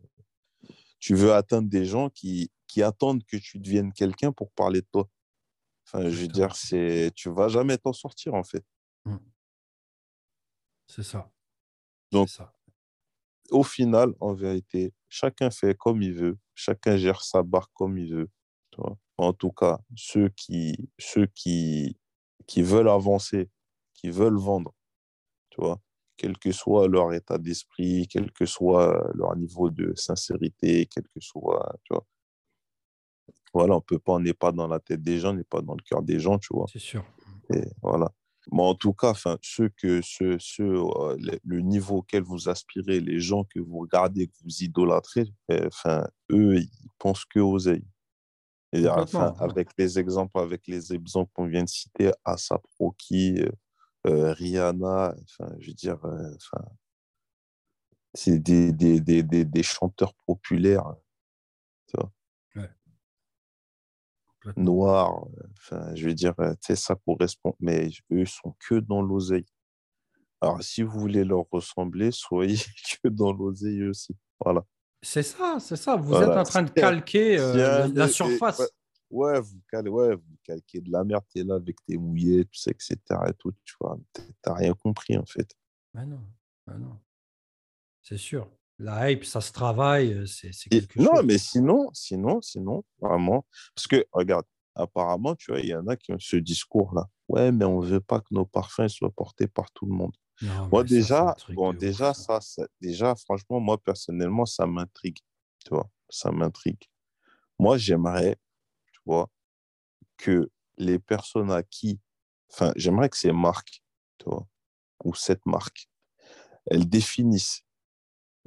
tu veux atteindre des gens qui qui attendent que tu deviennes quelqu'un pour parler de toi. Enfin, je veux dire, c'est, tu vas jamais t'en sortir en fait. Mmh. C'est ça. Donc, ça. au final, en vérité, chacun fait comme il veut, chacun gère sa barque comme il veut. En tout cas, ceux qui, ceux qui, qui veulent avancer, qui veulent vendre, tu vois, quel que soit leur état d'esprit, quel que soit leur niveau de sincérité, quel que soit, tu vois, voilà, on peut pas, on n'est pas dans la tête des gens, on n'est pas dans le cœur des gens, tu vois. C'est sûr. Et voilà. Mais en tout cas, enfin, ceux que, ceux, ceux, euh, le niveau auquel vous aspirez, les gens que vous regardez, que vous idolâtrez, eh, enfin, eux, ils pensent que aux ailes. Et enfin, avec les exemples, avec les exemples qu'on vient de citer, Asap Rocky, euh, euh, Rihanna, enfin, je veux dire, enfin, c'est des, des, des, des, chanteurs populaires. Tu vois noir. Enfin, je veux dire, ça correspond. Mais eux sont que dans l'oseille. Alors, si vous voulez leur ressembler, soyez (laughs) que dans l'oseille aussi. Voilà. C'est ça, c'est ça. Vous êtes en train de (laughs) calquer euh, la surface. Ouais, vous calquez, ouais, vous calquez de la merde. Tu es là avec tes mouillés, tu sais, etc. Et tout, tu vois. T'as rien compris, en fait. Ben non, ben non. C'est sûr. La hype, ça se travaille, euh, c'est quelque chose. Non, mais sinon, sinon, sinon, vraiment. Parce que, regarde, apparemment, tu vois, il y en a qui ont ce discours-là. Ouais, mais on ne veut pas que nos parfums soient portés par tout le monde. moi, déjà, bon, déjà, ça, déjà, franchement, moi, personnellement, ça m'intrigue. Tu vois, ça m'intrigue. Moi, j'aimerais, vois, que les personnes à qui, enfin, j'aimerais que ces marques, tu vois, ou cette marque, elles définissent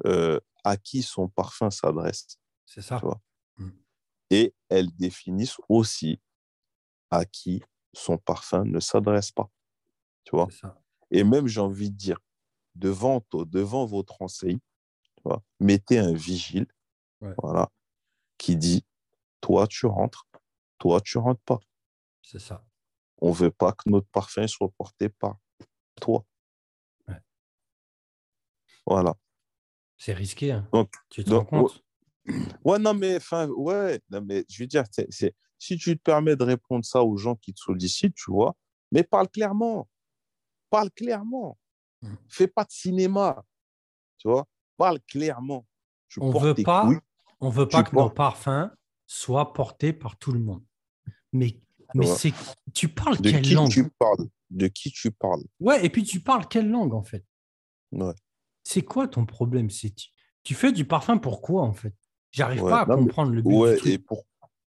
euh, à qui son parfum s'adresse. C'est ça. Tu vois mmh. Et elles définissent aussi à qui son parfum ne s'adresse pas. Tu vois. Et même, j'ai envie de dire, devant, devant votre enseigne, tu vois, mettez un vigile voilà, qui dit, toi, tu rentres, toi, tu rentres pas. C'est ça. On ne veut pas que notre parfum soit porté par toi. Voilà. C'est risqué. Hein. Donc, tu te rends compte? ouais, non, mais, enfin, ouais, non, mais je veux dire, c'est, si tu te permets de répondre ça aux gens qui te sollicitent, tu vois, mais parle clairement. Parle clairement. Mmh. Fais pas de cinéma. Tu vois, parle clairement. on veut pas, on veut pas que nos parfums soient portés par tout le monde. Mais, mais c'est, tu parles de quelle qui langue? tu parles? De qui tu parles? Ouais, et puis tu parles quelle langue en fait? Ouais. C'est quoi ton problème? C'est tu fais du parfum pourquoi en fait? J'arrive pas à comprendre le but. Ouais, du truc. et pour,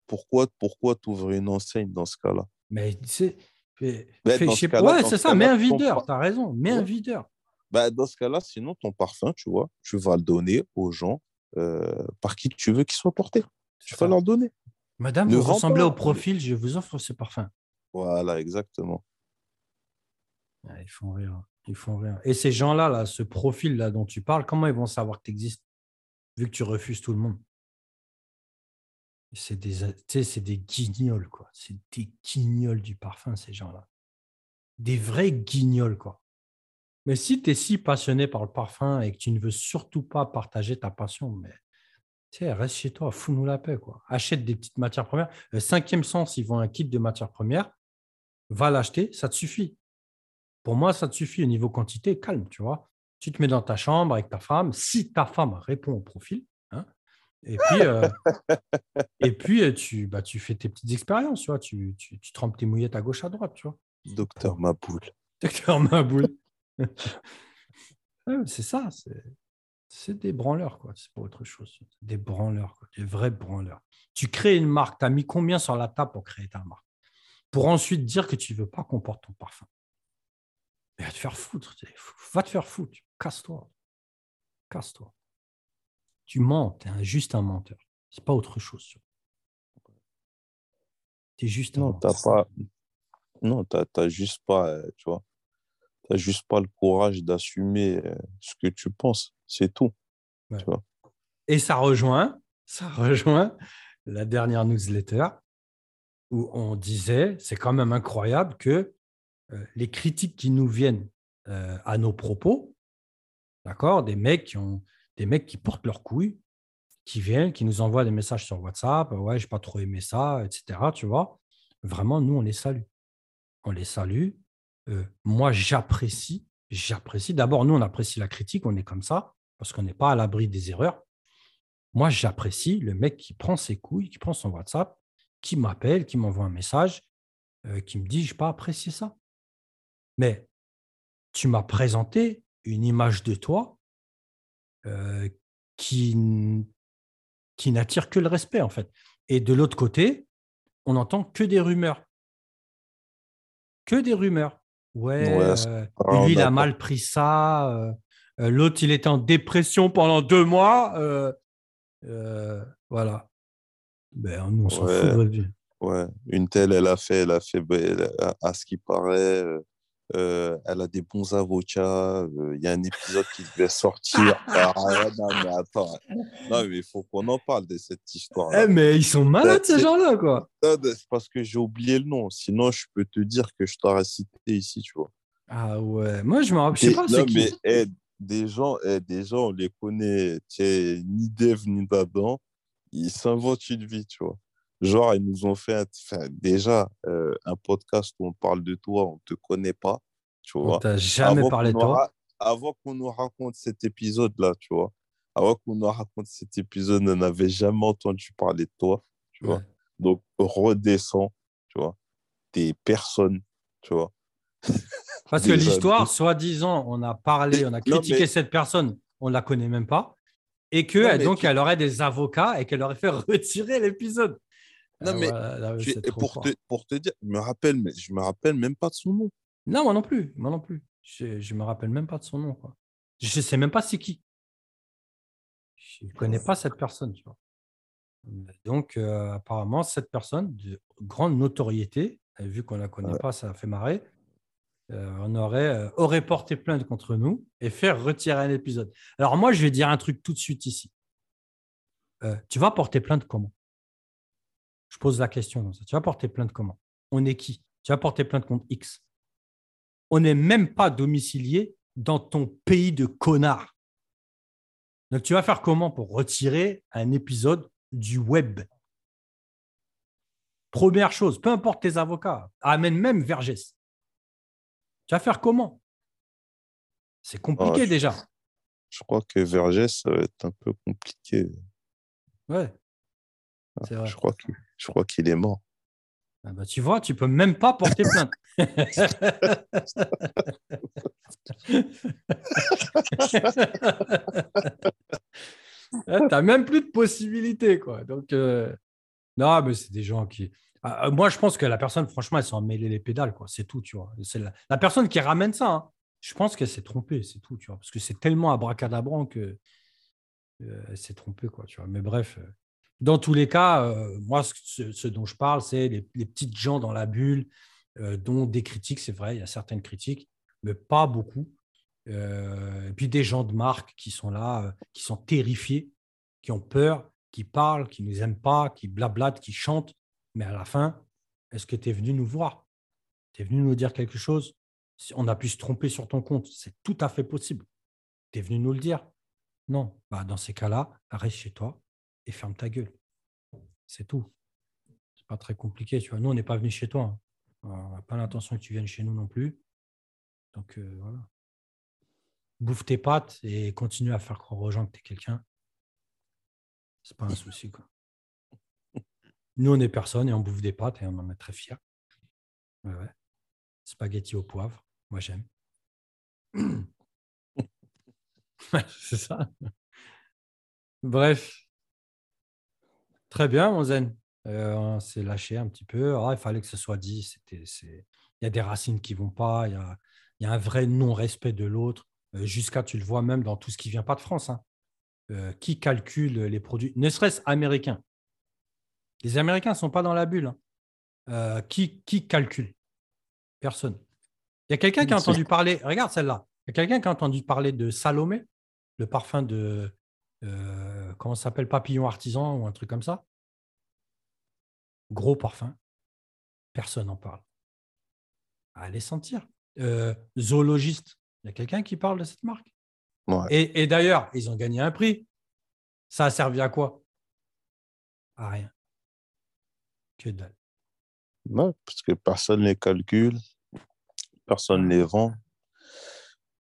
pourquoi, pourquoi tu ouvres une enseigne dans ce cas-là? Mais c'est. ouais, c'est ça, mets un videur, tu as raison, mets un videur. Bah, dans ce cas-là, sinon, ton parfum, tu vois, tu vas le donner aux gens euh, par qui tu veux qu'il soit porté. Tu vas leur donner. Madame, vous ressemblez au profil, je vous offre ce parfum. Voilà, exactement. ils font rire. Ils font rire. Et ces gens-là, là, ce profil-là dont tu parles, comment ils vont savoir que tu existes vu que tu refuses tout le monde? C'est des, c'est des guignols, quoi. C'est des guignols du parfum, ces gens-là. Des vrais guignols, quoi. Mais si tu es si passionné par le parfum et que tu ne veux surtout pas partager ta passion, mais reste chez toi, fous-nous la paix, quoi. Achète des petites matières premières. Le cinquième sens, ils vont un kit de matières premières. Va l'acheter, ça te suffit. Pour moi, ça te suffit au niveau quantité, calme, tu vois. Tu te mets dans ta chambre avec ta femme. Si ta femme répond au profil, et puis, euh, (laughs) et puis euh, tu, bah, tu fais tes petites expériences, tu vois. Tu, tu, tu trempes tes mouillettes à gauche, à droite, tu vois. Docteur Maboule. Docteur Maboule. (laughs) c'est ça, c'est des branleurs, quoi. C'est pas autre chose. Des branleurs, quoi. Des vrais branleurs. Tu crées une marque, tu as mis combien sur la table pour créer ta marque? Pour ensuite dire que tu veux pas qu'on porte ton parfum. Mais va te faire foutre. Va te faire foutre. Casse-toi. Casse-toi. Tu mens, tu es juste un menteur. C'est pas autre chose. Tu es juste un non, menteur. Pas... Non, tu n'as juste pas, euh, tu vois, as juste pas le courage d'assumer euh, ce que tu penses. C'est tout. Et ça rejoint, ça rejoint la dernière newsletter où on disait, c'est quand même incroyable que euh, les critiques qui nous viennent à nos propos, d'accord, des mecs qui ont des mecs qui portent leurs couilles, qui viennent, qui nous envoient des messages sur WhatsApp, ouais, j'ai pas trop aimé ça, etc. Tu vois, vraiment, nous, on les salue. On les salue. Euh, moi, j'apprécie, j'apprécie. D'abord, nous, on apprécie la critique, on est comme ça, parce qu'on n'est pas à l'abri des erreurs. Moi, j'apprécie le mec qui prend ses couilles, qui prend son WhatsApp, qui m'appelle, qui m'envoie un message, euh, qui me dit, je n'ai pas apprécié ça. Mais tu m'as présenté une image de toi euh, qui, qui n'attire que le respect, en fait. Et de l'autre côté, on n'entend que des rumeurs. Que des rumeurs. Ouais, euh, lui, il a mal pris ça. Euh, l'autre, il était en dépression pendant deux mois. voilà. Ben, on s'en fout. Ouais, une telle, elle a fait, elle a fait, ben, à ce qui paraît, euh, elle a des bons avocats. Euh, il y a un épisode qui devait sortir. (laughs) Ah, non, mais attends. Non, mais il faut qu'on en parle de cette histoire. Eh, mais ils sont malades, ces gens-là, quoi. C'est parce que j'ai oublié le nom. Sinon, je peux te dire que je t'aurais cité ici, tu vois. Ah ouais. Moi, je me rappelle. Je sais pas, c'est qui. mais eh, des gens, eh, des gens, on les connaît. Ni Dev, ni Dadan. Ils s'inventent une vie, tu vois. Genre, ils nous ont fait déjà euh, un podcast où on parle de toi, on ne te connaît pas. Tu vois. On t'a jamais parlé de toi. Avant qu'on nous raconte cet épisode-là, tu vois. Avant qu'on nous raconte cet épisode, on n'avait jamais entendu parler de toi. Tu vois. Donc, redescends, tu vois. T'es personne, tu vois. Parce que l'histoire, soi-disant, on a parlé, on a critiqué mais- cette personne, on ne la connaît même pas, et que Non, mais donc tu- elle aurait des avocats et qu'elle aurait fait (laughs) retirer l'épisode. Non, Ah, mais voilà, là, tu- c'est et trop pour te, pour te dire, je me rappelle, mais je me rappelle même pas de son nom. Non, moi non plus, moi non plus. Je ne me rappelle même pas de son nom. Quoi. Je ne sais même pas c'est qui. Je ne connais pas cette personne. Tu vois. Donc, euh, apparemment, cette personne de grande notoriété, vu qu'on ne la connaît Ouais. pas, ça a fait marrer, euh, on aurait, euh, aurait porté plainte contre nous et faire retirer un épisode. Alors, moi, je vais dire un truc tout de suite ici. Euh, tu vas porter plainte comment? Je pose la question. Tu vas porter plainte comment? On est qui? Tu vas porter plainte contre X? On n'est même pas domicilié dans ton pays de connard. Donc, tu vas faire comment pour retirer un épisode du web? Première chose, peu importe tes avocats, amène même Vergès. Tu vas faire comment? C'est compliqué Ah, déjà. Je crois que Vergès, ça va être un peu compliqué. Ouais. C'est vrai. Je crois qu'il est mort. Ah bah, tu vois, tu peux même pas porter plainte. (laughs) tu n'as même plus de possibilités. Quoi. Donc, euh, non, mais c'est des gens qui. Ah, ah, moi, je pense que la personne, franchement, elle s'en mêlé les pédales. quoi. C'est tout, tu vois. C'est la... personne qui ramène ça. hein, je pense qu'elle s'est trompée, c'est tout, tu vois. Parce que c'est tellement abracadabrant que euh, elle s'est trompée, quoi, tu vois. Mais bref. euh, dans tous les cas, euh, moi, ce, dont je parle, c'est les, les petites gens dans la bulle, euh, dont des critiques, c'est vrai, il y a certaines critiques, mais pas beaucoup. Euh, et puis des gens de marque qui sont là, euh, qui sont terrifiés, qui ont peur, qui parlent, qui ne nous aiment pas, qui blablatent, qui chantent. Mais à la fin, est-ce que tu es venu nous voir? Tu es venu nous dire quelque chose? On a pu se tromper sur ton compte. C'est tout à fait possible. Tu es venu nous le dire? Non. Bah, dans ces cas-là, reste chez toi et ferme ta gueule. C'est tout. C'est pas très compliqué. Tu vois. Nous, on n'est pas venu chez toi. hein. On n'a pas l'intention que tu viennes chez nous non plus. Donc euh, voilà. Bouffe tes pattes et continue à faire croire aux gens que tu es quelqu'un. C'est pas un souci. Quoi. Nous, on est personne et on bouffe des pâtes et on en est très fiers. Spaghetti au poivre. Moi, j'aime. (clears throat) C'est ça. Bref. Très bien, mon zen. Euh, lâché un petit peu. Ah, il fallait que ce soit dit. Il y a des racines qui vont pas. Il y a, un vrai non-respect de l'autre. Euh, jusqu'à, tu le vois même dans tout ce qui vient pas de France. hein. Euh, qui calcule les produits, ne serait-ce américains? Les Américains ne sont pas dans la bulle. hein. Euh, qui, qui calcule? Personne. Il y a quelqu'un qui a entendu parler, regarde celle-là, il y a quelqu'un qui a entendu parler de Salomé, le parfum de, euh, comment ça s'appelle, papillon artisan ou un truc comme ça? Gros parfum. Personne n'en parle. Allez sentir. Euh, zoologiste, il y a quelqu'un qui parle de cette marque? Ouais. et, et d'ailleurs, ils ont gagné un prix. Ça a servi à quoi? À rien. Que dalle. Ouais, parce que personne ne les calcule, personne ne les vend.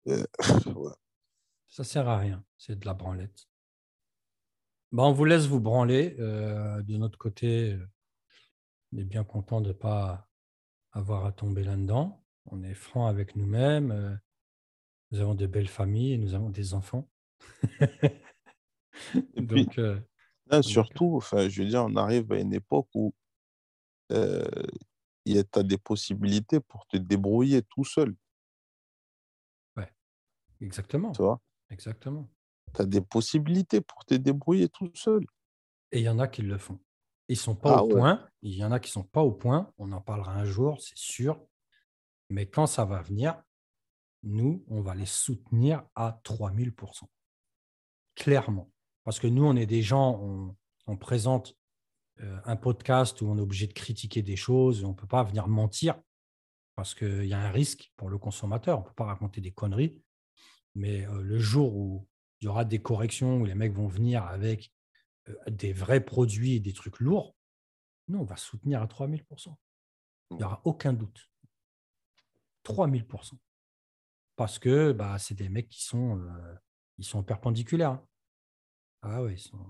Euh, ouais. Ça sert à rien. C'est de la branlette. Bah, on vous laisse vous branler. Euh, de notre côté, euh, on est bien content de ne pas avoir à tomber là-dedans. On est franc avec nous-mêmes. euh, nous avons de belles familles et nous avons des enfants. (laughs) Puis, euh, là, surtout, enfin, je veux dire, on arrive à une époque où euh, tu as des possibilités pour te débrouiller tout seul, exactement. tu vois? Exactement. Tu as des possibilités pour te débrouiller tout seul. Et il y en a qui le font. Ils ne sont pas Ah au ouais. point. Il y en a qui ne sont pas au point. On en parlera un jour, c'est sûr. Mais quand ça va venir, nous, on va les soutenir à 3000%. Clairement. Parce que nous, on est des gens, on, on présente un podcast où on est obligé de critiquer des choses. On ne peut pas venir mentir parce qu'il y a un risque pour le consommateur. On ne peut pas raconter des conneries. Mais euh, le jour où il y aura des corrections, où les mecs vont venir avec euh, des vrais produits et des trucs lourds, nous, on va soutenir à 3000%. Il n'y aura aucun doute. 3000%. Parce que bah, c'est des mecs qui sont, euh, ils sont perpendiculaires. hein. Ah ouais, ils sont,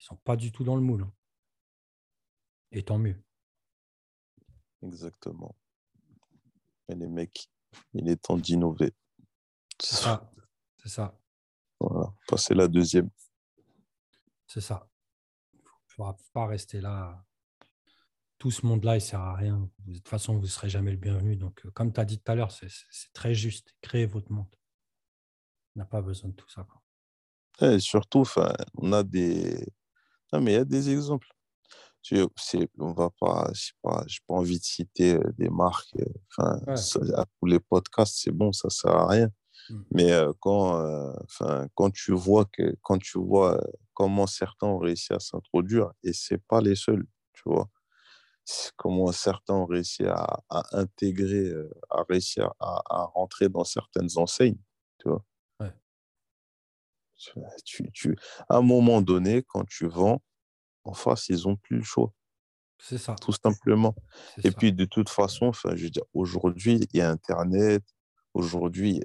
ils sont pas du tout dans le moule. hein. Et tant mieux. Exactement. Mais les mecs, il est temps d'innover. C'est ça. C'est ça. Voilà. Passer la deuxième. C'est ça. Il ne faudra pas rester là. Tout ce monde-là, il ne sert à rien. De toute façon, vous ne serez jamais le bienvenu. Donc, euh, comme tu as dit tout à l'heure, c'est très juste. Créez votre monde. On n'a pas besoin de tout ça. Et surtout, on a des. Non, mais il y a des exemples. on va pas, je pas, pas envie de citer euh, des marques. Euh, enfin, à tous les podcasts, c'est bon, ça sert à rien. Mmh. Mais quand, enfin, quand tu vois que, quand tu vois comment certains ont réussi à s'introduire, et c'est pas les seuls, tu vois, comment certains ont réussi à, intégrer, à réussir à, à, rentrer dans certaines enseignes, tu vois. Tu, tu, à un moment donné, quand tu vends, en face, ils n'ont plus le choix. C'est ça. Tout simplement. Et puis, de toute façon, je veux dire, aujourd'hui, il y a Internet. Aujourd'hui,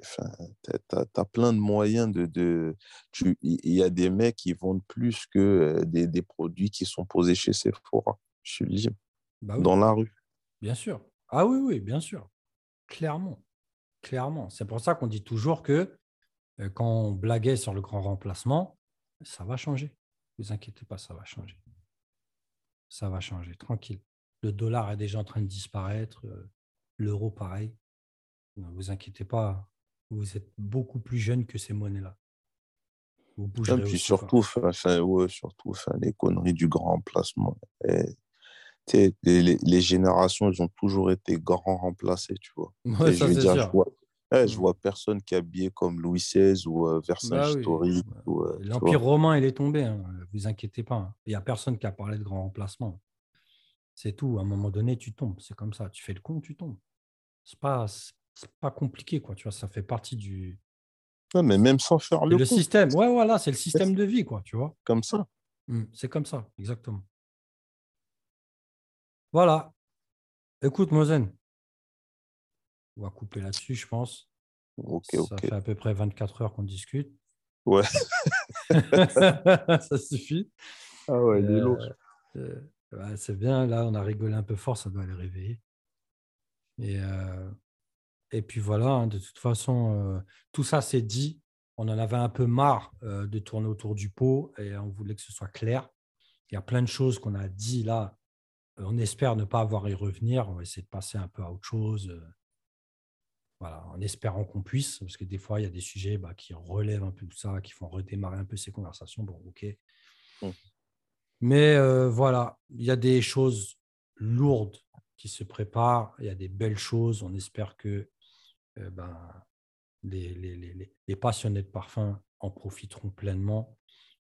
tu as, plein de moyens de. de il y a des mecs qui vendent plus que euh, des, des produits qui sont posés chez Sephora. Je suis libre. Bah dans la rue. Bien sûr. Ah oui, oui, bien sûr. Clairement. Clairement. C'est pour ça qu'on dit toujours que quand on blaguait sur le grand remplacement, ça va changer. Ne vous inquiétez pas, ça va changer. Ça va changer, tranquille. Le dollar est déjà en train de disparaître, euh, l'euro pareil. Ne vous inquiétez pas, vous êtes beaucoup plus jeune que ces monnaies-là. Vous bougerez puis surtout, surtout les conneries du grand remplacement. Et, les, les, générations, elles ont toujours été grand remplacées, tu vois. (laughs) je veux dire, je vois, je mmh. vois personne qui est habillé comme Louis XVI ou euh, Vercingétorix. Bah euh, L'Empire romain, il est tombé, hein. vous inquiétez pas. Hein. Il n'y a personne qui a parlé de grand remplacement. C'est tout. À un moment donné, tu tombes. C'est comme ça. Tu fais le con, tu tombes. Ce n'est pas, pas compliqué, quoi. Tu vois, ça fait partie du. Non, mais même sans faire le, le système. Ouais, voilà, c'est le système de vie, quoi. Tu vois? Comme ça. Mmh, c'est comme ça, exactement. Voilà. Écoute, Mozen, on va couper là-dessus, je pense. Ça fait à peu près 24 heures qu'on discute. Ouais. (laughs) ça suffit. Ah ouais, il est lourd. Euh, euh, c'est bien, là, on a rigolé un peu fort, ça doit les réveiller. Et, euh, et puis voilà, hein, de toute façon, tout ça c'est dit. On en avait un peu marre de tourner autour du pot et on voulait que ce soit clair. Il y a plein de choses qu'on a dit là. On espère ne pas avoir à y revenir. On va essayer de passer un peu à autre chose voilà, en espérant qu'on puisse, parce que des fois, il y a des sujets bah, qui relèvent un peu tout ça, qui font redémarrer un peu ces conversations. Bon, ok. Mmh. Mais euh, voilà, il y a des choses lourdes qui se préparent, il y a des belles choses. On espère que euh, ben, les, les, les, passionnés de parfum en profiteront pleinement,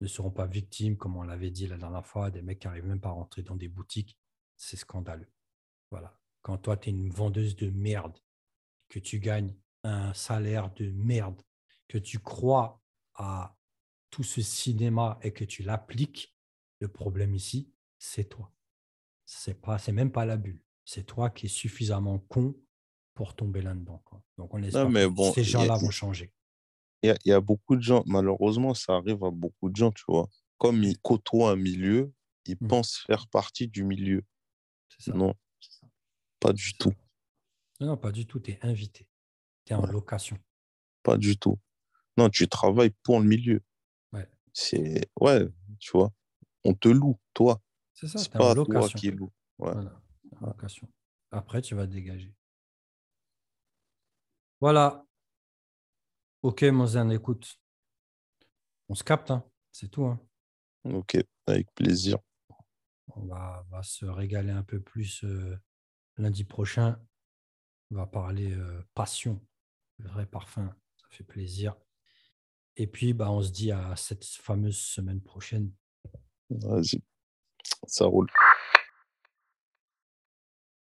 ne seront pas victimes, comme on l'avait dit la dernière fois, des mecs qui n'arrivent même pas à rentrer dans des boutiques. C'est scandaleux. Voilà. Quand toi, tu es une vendeuse de merde que tu gagnes un salaire de merde, que tu crois à tout ce cinéma et que tu l'appliques, le problème ici, c'est toi. C'est pas, c'est même pas la bulle. C'est toi qui es suffisamment con pour tomber là-dedans. Donc on espère que ces gens-là vont changer. Il y, a beaucoup de gens, malheureusement, ça arrive à beaucoup de gens, tu vois. Comme ils côtoient un milieu, ils mmh. pensent faire partie du milieu. Non, pas du tout. Non, pas du tout. Tu es invité. Tu es en location. Pas du tout. Non, tu travailles pour le milieu. Ouais. C'est. Ouais, tu vois. On te loue, toi. C'est ça, c'est pas en location. toi qui loue. Voilà, location. Après, tu vas te dégager. Voilà. Ok, Mozen, écoute. On se capte, hein. c'est tout. Hein. Ok, avec plaisir. On va, va, se régaler un peu plus euh, lundi prochain on va parler euh, passion, vrai parfum, ça fait plaisir. Et puis, bah, on se dit à cette fameuse semaine prochaine. Vas-y, ça roule.